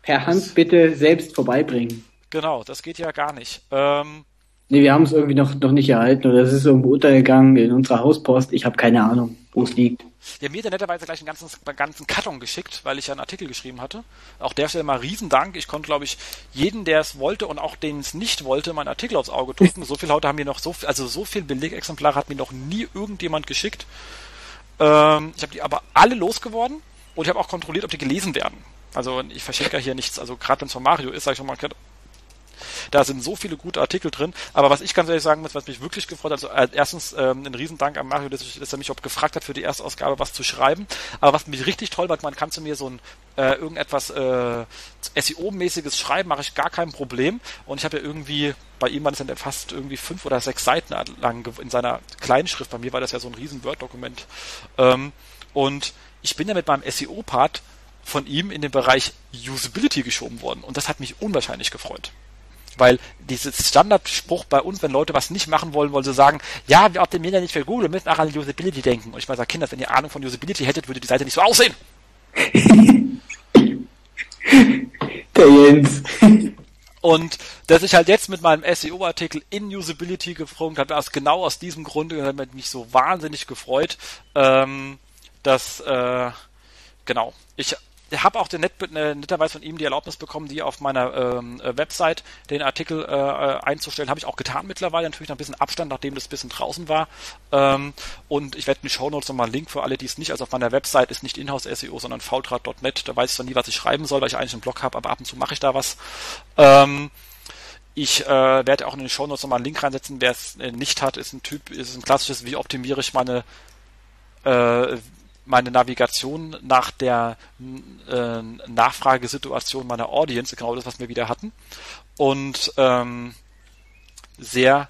Per Hand das, bitte selbst vorbeibringen. Genau, das geht ja gar nicht. Ähm, nee, wir haben es irgendwie noch, noch nicht erhalten oder es ist irgendwo untergegangen in unserer Hauspost. Ich habe keine Ahnung, wo es liegt. Der mir hat netterweise gleich einen ganzen, einen ganzen Karton geschickt, weil ich ja einen Artikel geschrieben hatte. Auch der Stelle mal Riesendank. Ich konnte, glaube ich, jeden, der es wollte und auch den es nicht wollte, meinen Artikel aufs Auge drücken. so viele Leute haben mir noch so viel, also so viel Belegexemplare hat mir noch nie irgendjemand geschickt. Ähm, ich habe die aber alle losgeworden und ich habe auch kontrolliert, ob die gelesen werden. Also ich verschenke hier nichts. Also gerade wenn es von Mario ist, sage ich schon mal, da sind so viele gute Artikel drin. Aber was ich ganz ehrlich sagen muss, was mich wirklich gefreut hat, also äh, erstens ähm, ein Riesendank an Mario, dass, ich, dass er mich auch gefragt hat, für die erste Ausgabe was zu schreiben. Aber was mich richtig toll war, man kann zu mir so ein äh, irgendetwas äh, SEO-mäßiges schreiben, mache ich gar kein Problem. Und ich habe ja irgendwie, bei ihm waren es dann fast irgendwie fünf oder sechs Seiten lang in seiner Kleinschrift. Bei mir war das ja so ein riesen Word-Dokument. Ähm, und ich bin ja mit meinem SEO-Part von ihm in den Bereich Usability geschoben worden. Und das hat mich unwahrscheinlich gefreut. Weil dieses Standardspruch bei uns, wenn Leute was nicht machen wollen, wollen sie sagen, ja, wir optimieren ja nicht für Google, wir müssen auch an Usability denken. Und ich mal sage, Kinder, wenn ihr Ahnung von Usability hättet, würde die Seite nicht so aussehen. Der Jens. Und dass ich halt jetzt mit meinem SEO-Artikel in Usability gefragt habe, genau aus diesem Grunde hat mich so wahnsinnig gefreut, ähm, dass äh, genau ich habe auch den Net, äh, netterweise von ihm die Erlaubnis bekommen, die auf meiner ähm, äh, Website den Artikel äh, äh, einzustellen. Habe ich auch getan mittlerweile, natürlich noch ein bisschen Abstand, nachdem das ein bisschen draußen war. Ähm, und ich werde in die Show Notes nochmal einen Link für alle, die es nicht, also auf meiner Website ist nicht Inhouse SEO, sondern faultrat.net. Da weiß ich zwar nie, was ich schreiben soll, weil ich eigentlich einen Blog habe, aber ab und zu mache ich da was. Ähm, ich äh, werde auch in den Show Notes nochmal einen Link reinsetzen. Wer es nicht hat, ist ein Typ, ist ein klassisches, wie optimiere ich meine äh, meine Navigation nach der äh, Nachfragesituation meiner Audience, genau das, was wir wieder hatten. Und ähm, sehr,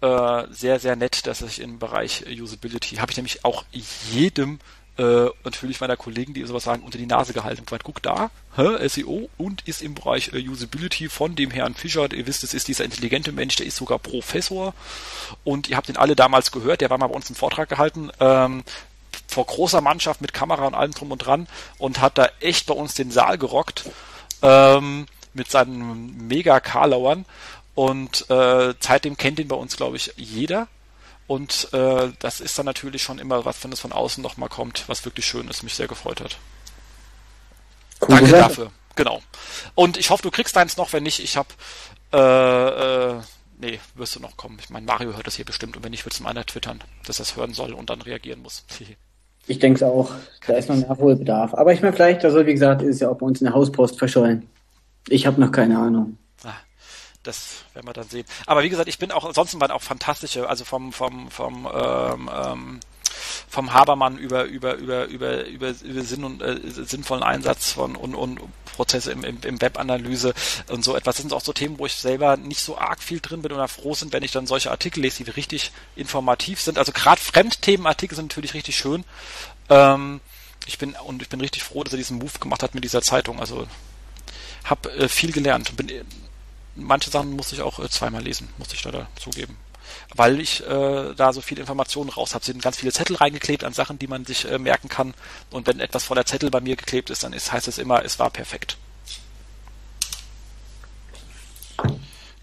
äh, sehr, sehr nett, dass ich im Bereich Usability habe ich nämlich auch jedem äh, natürlich meiner Kollegen, die sowas sagen, unter die Nase gehalten. Und guck da, hä, SEO und ist im Bereich äh, Usability von dem Herrn Fischer. Ihr wisst, es ist dieser intelligente Mensch, der ist sogar Professor. Und ihr habt ihn alle damals gehört, der war mal bei uns einen Vortrag gehalten. Ähm, vor großer Mannschaft mit Kamera und allem drum und dran und hat da echt bei uns den Saal gerockt ähm, mit seinen mega Karlauern und äh, seitdem kennt ihn bei uns, glaube ich, jeder. Und äh, das ist dann natürlich schon immer was, wenn es von außen nochmal kommt, was wirklich schön ist, mich sehr gefreut hat. Cool Danke dafür. Genau. Und ich hoffe, du kriegst deins noch, wenn nicht, ich habe äh, äh, nee, wirst du noch kommen. Ich meine, Mario hört das hier bestimmt und wenn nicht, wird es ihm einer twittern, dass er es hören soll und dann reagieren muss. Ich denke es auch. Da ist noch Nachholbedarf. Aber ich meine, vielleicht, also wie gesagt, ist ja auch bei uns in der Hauspost verschollen. Ich habe noch keine Ahnung. Ah, das werden wir dann sehen. Aber wie gesagt, ich bin auch, ansonsten waren auch fantastische, also vom, vom, vom, ähm, ähm, vom Habermann über über über über über, über Sinn und äh, sinnvollen Einsatz von und, und Prozesse im, im, im Webanalyse und so etwas. Das sind auch so Themen, wo ich selber nicht so arg viel drin bin oder froh sind, wenn ich dann solche Artikel lese, die richtig informativ sind. Also gerade Fremdthemenartikel sind natürlich richtig schön. Ähm, ich bin und ich bin richtig froh, dass er diesen Move gemacht hat mit dieser Zeitung. Also habe äh, viel gelernt. Bin, manche Sachen musste ich auch äh, zweimal lesen, musste ich da zugeben weil ich äh, da so viele Informationen raus habe. sind ganz viele Zettel reingeklebt an Sachen, die man sich äh, merken kann. Und wenn etwas voller Zettel bei mir geklebt ist, dann ist, heißt es immer, es war perfekt.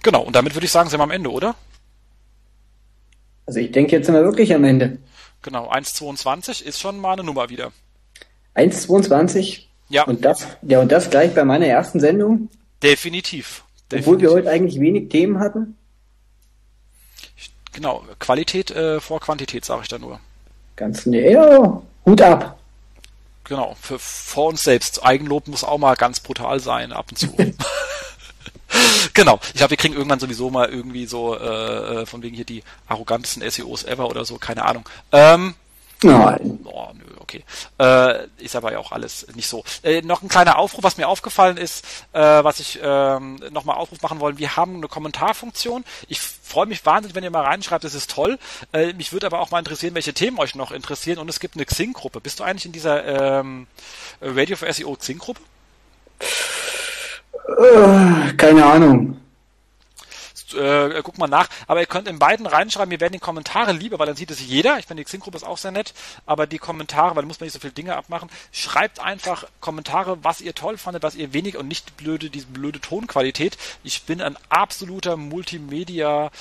Genau, und damit würde ich sagen, sind wir am Ende, oder? Also ich denke, jetzt sind wir wirklich am Ende. Genau, 1,22 ist schon mal eine Nummer wieder. 1,22? Ja. Und das, ja, und das gleich bei meiner ersten Sendung? Definitiv. Definitiv. Obwohl wir heute eigentlich wenig Themen hatten? Genau, Qualität äh, vor Quantität, sage ich da nur. Ganz nee, ja, Hut ab. Genau, für vor uns selbst. Eigenlob muss auch mal ganz brutal sein, ab und zu. genau. Ich glaube, wir kriegen irgendwann sowieso mal irgendwie so äh, äh, von wegen hier die arrogantesten SEOs ever oder so, keine Ahnung. Ähm, Nein. Oh, nö, okay. Äh, ist aber ja auch alles nicht so. Äh, noch ein kleiner Aufruf, was mir aufgefallen ist, äh, was ich ähm, nochmal Aufruf machen wollen. Wir haben eine Kommentarfunktion. Ich freue mich wahnsinnig, wenn ihr mal reinschreibt, das ist toll. Äh, mich würde aber auch mal interessieren, welche Themen euch noch interessieren. Und es gibt eine Xing-Gruppe. Bist du eigentlich in dieser ähm, Radio for SEO Xing-Gruppe? Äh, keine Ahnung äh, guck mal nach. Aber ihr könnt in beiden reinschreiben, mir werden die Kommentare lieber, weil dann sieht es jeder. Ich finde die Xing-Gruppe ist auch sehr nett, aber die Kommentare, weil da muss man nicht so viele Dinge abmachen. Schreibt einfach Kommentare, was ihr toll fandet, was ihr wenig und nicht blöde, diese blöde Tonqualität. Ich bin ein absoluter Multimedia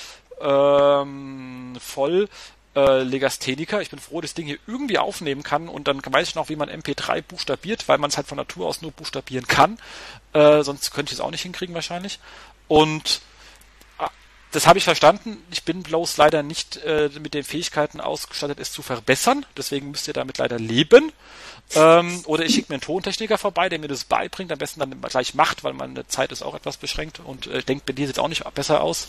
ähm, voll äh, Legastheniker. Ich bin froh, das Ding hier irgendwie aufnehmen kann und dann weiß ich noch, wie man MP3 buchstabiert, weil man es halt von Natur aus nur buchstabieren kann. Äh, sonst könnte ich es auch nicht hinkriegen wahrscheinlich. Und das habe ich verstanden. Ich bin bloß leider nicht äh, mit den Fähigkeiten ausgestattet, es zu verbessern. Deswegen müsst ihr damit leider leben. Ähm, oder ich schicke mir einen Tontechniker vorbei, der mir das beibringt, am besten dann gleich macht, weil meine Zeit ist auch etwas beschränkt und äh, denkt, bei dir sieht es auch nicht besser aus.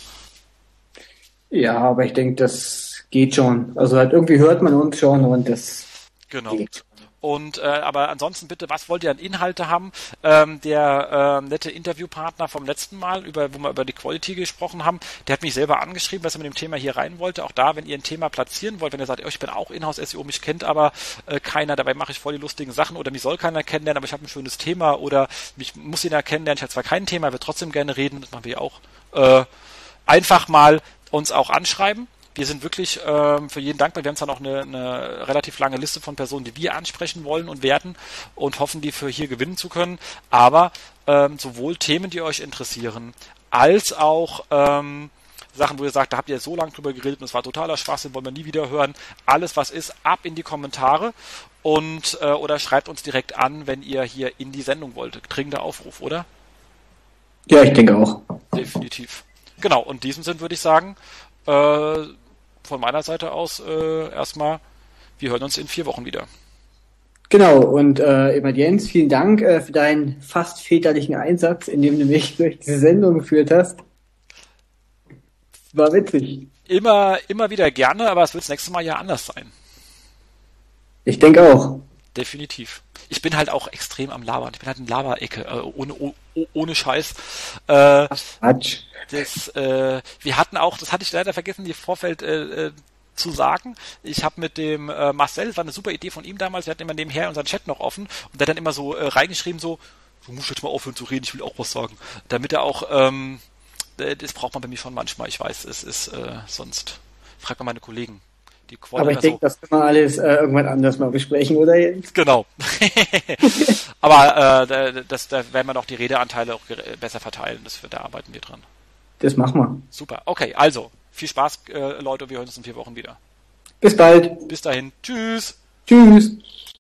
Ja, aber ich denke, das geht schon. Also halt irgendwie hört man uns schon und das genau. geht. Und äh, aber ansonsten bitte, was wollt ihr an Inhalte haben? Ähm, der äh, nette Interviewpartner vom letzten Mal, über wo wir über die Quality gesprochen haben, der hat mich selber angeschrieben, dass er mit dem Thema hier rein wollte. Auch da, wenn ihr ein Thema platzieren wollt, wenn ihr sagt, oh, ich bin auch Inhouse SEO, mich kennt aber äh, keiner, dabei mache ich voll die lustigen Sachen oder mich soll keiner kennenlernen, aber ich habe ein schönes Thema oder mich muss ihn ja kennenlernen, ich habe zwar kein Thema, will trotzdem gerne reden, das machen wir auch. Äh, einfach mal uns auch anschreiben wir sind wirklich ähm, für jeden dankbar. Wir haben zwar noch eine, eine relativ lange Liste von Personen, die wir ansprechen wollen und werden und hoffen, die für hier gewinnen zu können. Aber ähm, sowohl Themen, die euch interessieren, als auch ähm, Sachen, wo ihr sagt, da habt ihr so lange drüber geredet und es war totaler Schwachsinn, wollen wir nie wieder hören. Alles, was ist, ab in die Kommentare und äh, oder schreibt uns direkt an, wenn ihr hier in die Sendung wollt. Dringender Aufruf, oder? Ja, ich denke auch. Definitiv. Genau, und in diesem Sinn würde ich sagen, äh, von meiner Seite aus äh, erstmal, wir hören uns in vier Wochen wieder. Genau, und äh, immer Jens, vielen Dank äh, für deinen fast väterlichen Einsatz, in dem du mich durch diese Sendung geführt hast. War witzig. Immer, immer wieder gerne, aber es wird das nächste Mal ja anders sein. Ich denke auch. Definitiv. Ich bin halt auch extrem am Labern. Ich bin halt in Laberecke, äh, ohne, oh, ohne Scheiß. Äh, Quatsch. Das, äh, wir hatten auch, das hatte ich leider vergessen, die Vorfeld äh, äh, zu sagen. Ich habe mit dem äh, Marcel, das war eine super Idee von ihm damals, wir hatten immer nebenher unseren Chat noch offen und der hat dann immer so äh, reingeschrieben, so, du musst jetzt mal aufhören zu reden, ich will auch was sagen. Damit er auch, ähm, äh, das braucht man bei mir schon manchmal, ich weiß, es ist äh, sonst, frag mal meine Kollegen. Die Quali Aber ich denke, so. das können wir alles äh, irgendwann anders mal besprechen, oder Jens? Genau. Aber äh, das, da werden wir noch die Redeanteile auch besser verteilen, das, da arbeiten wir dran. Das machen wir. Super. Okay, also viel Spaß, äh, Leute. Wir hören uns in vier Wochen wieder. Bis bald. Bis dahin. Tschüss. Tschüss.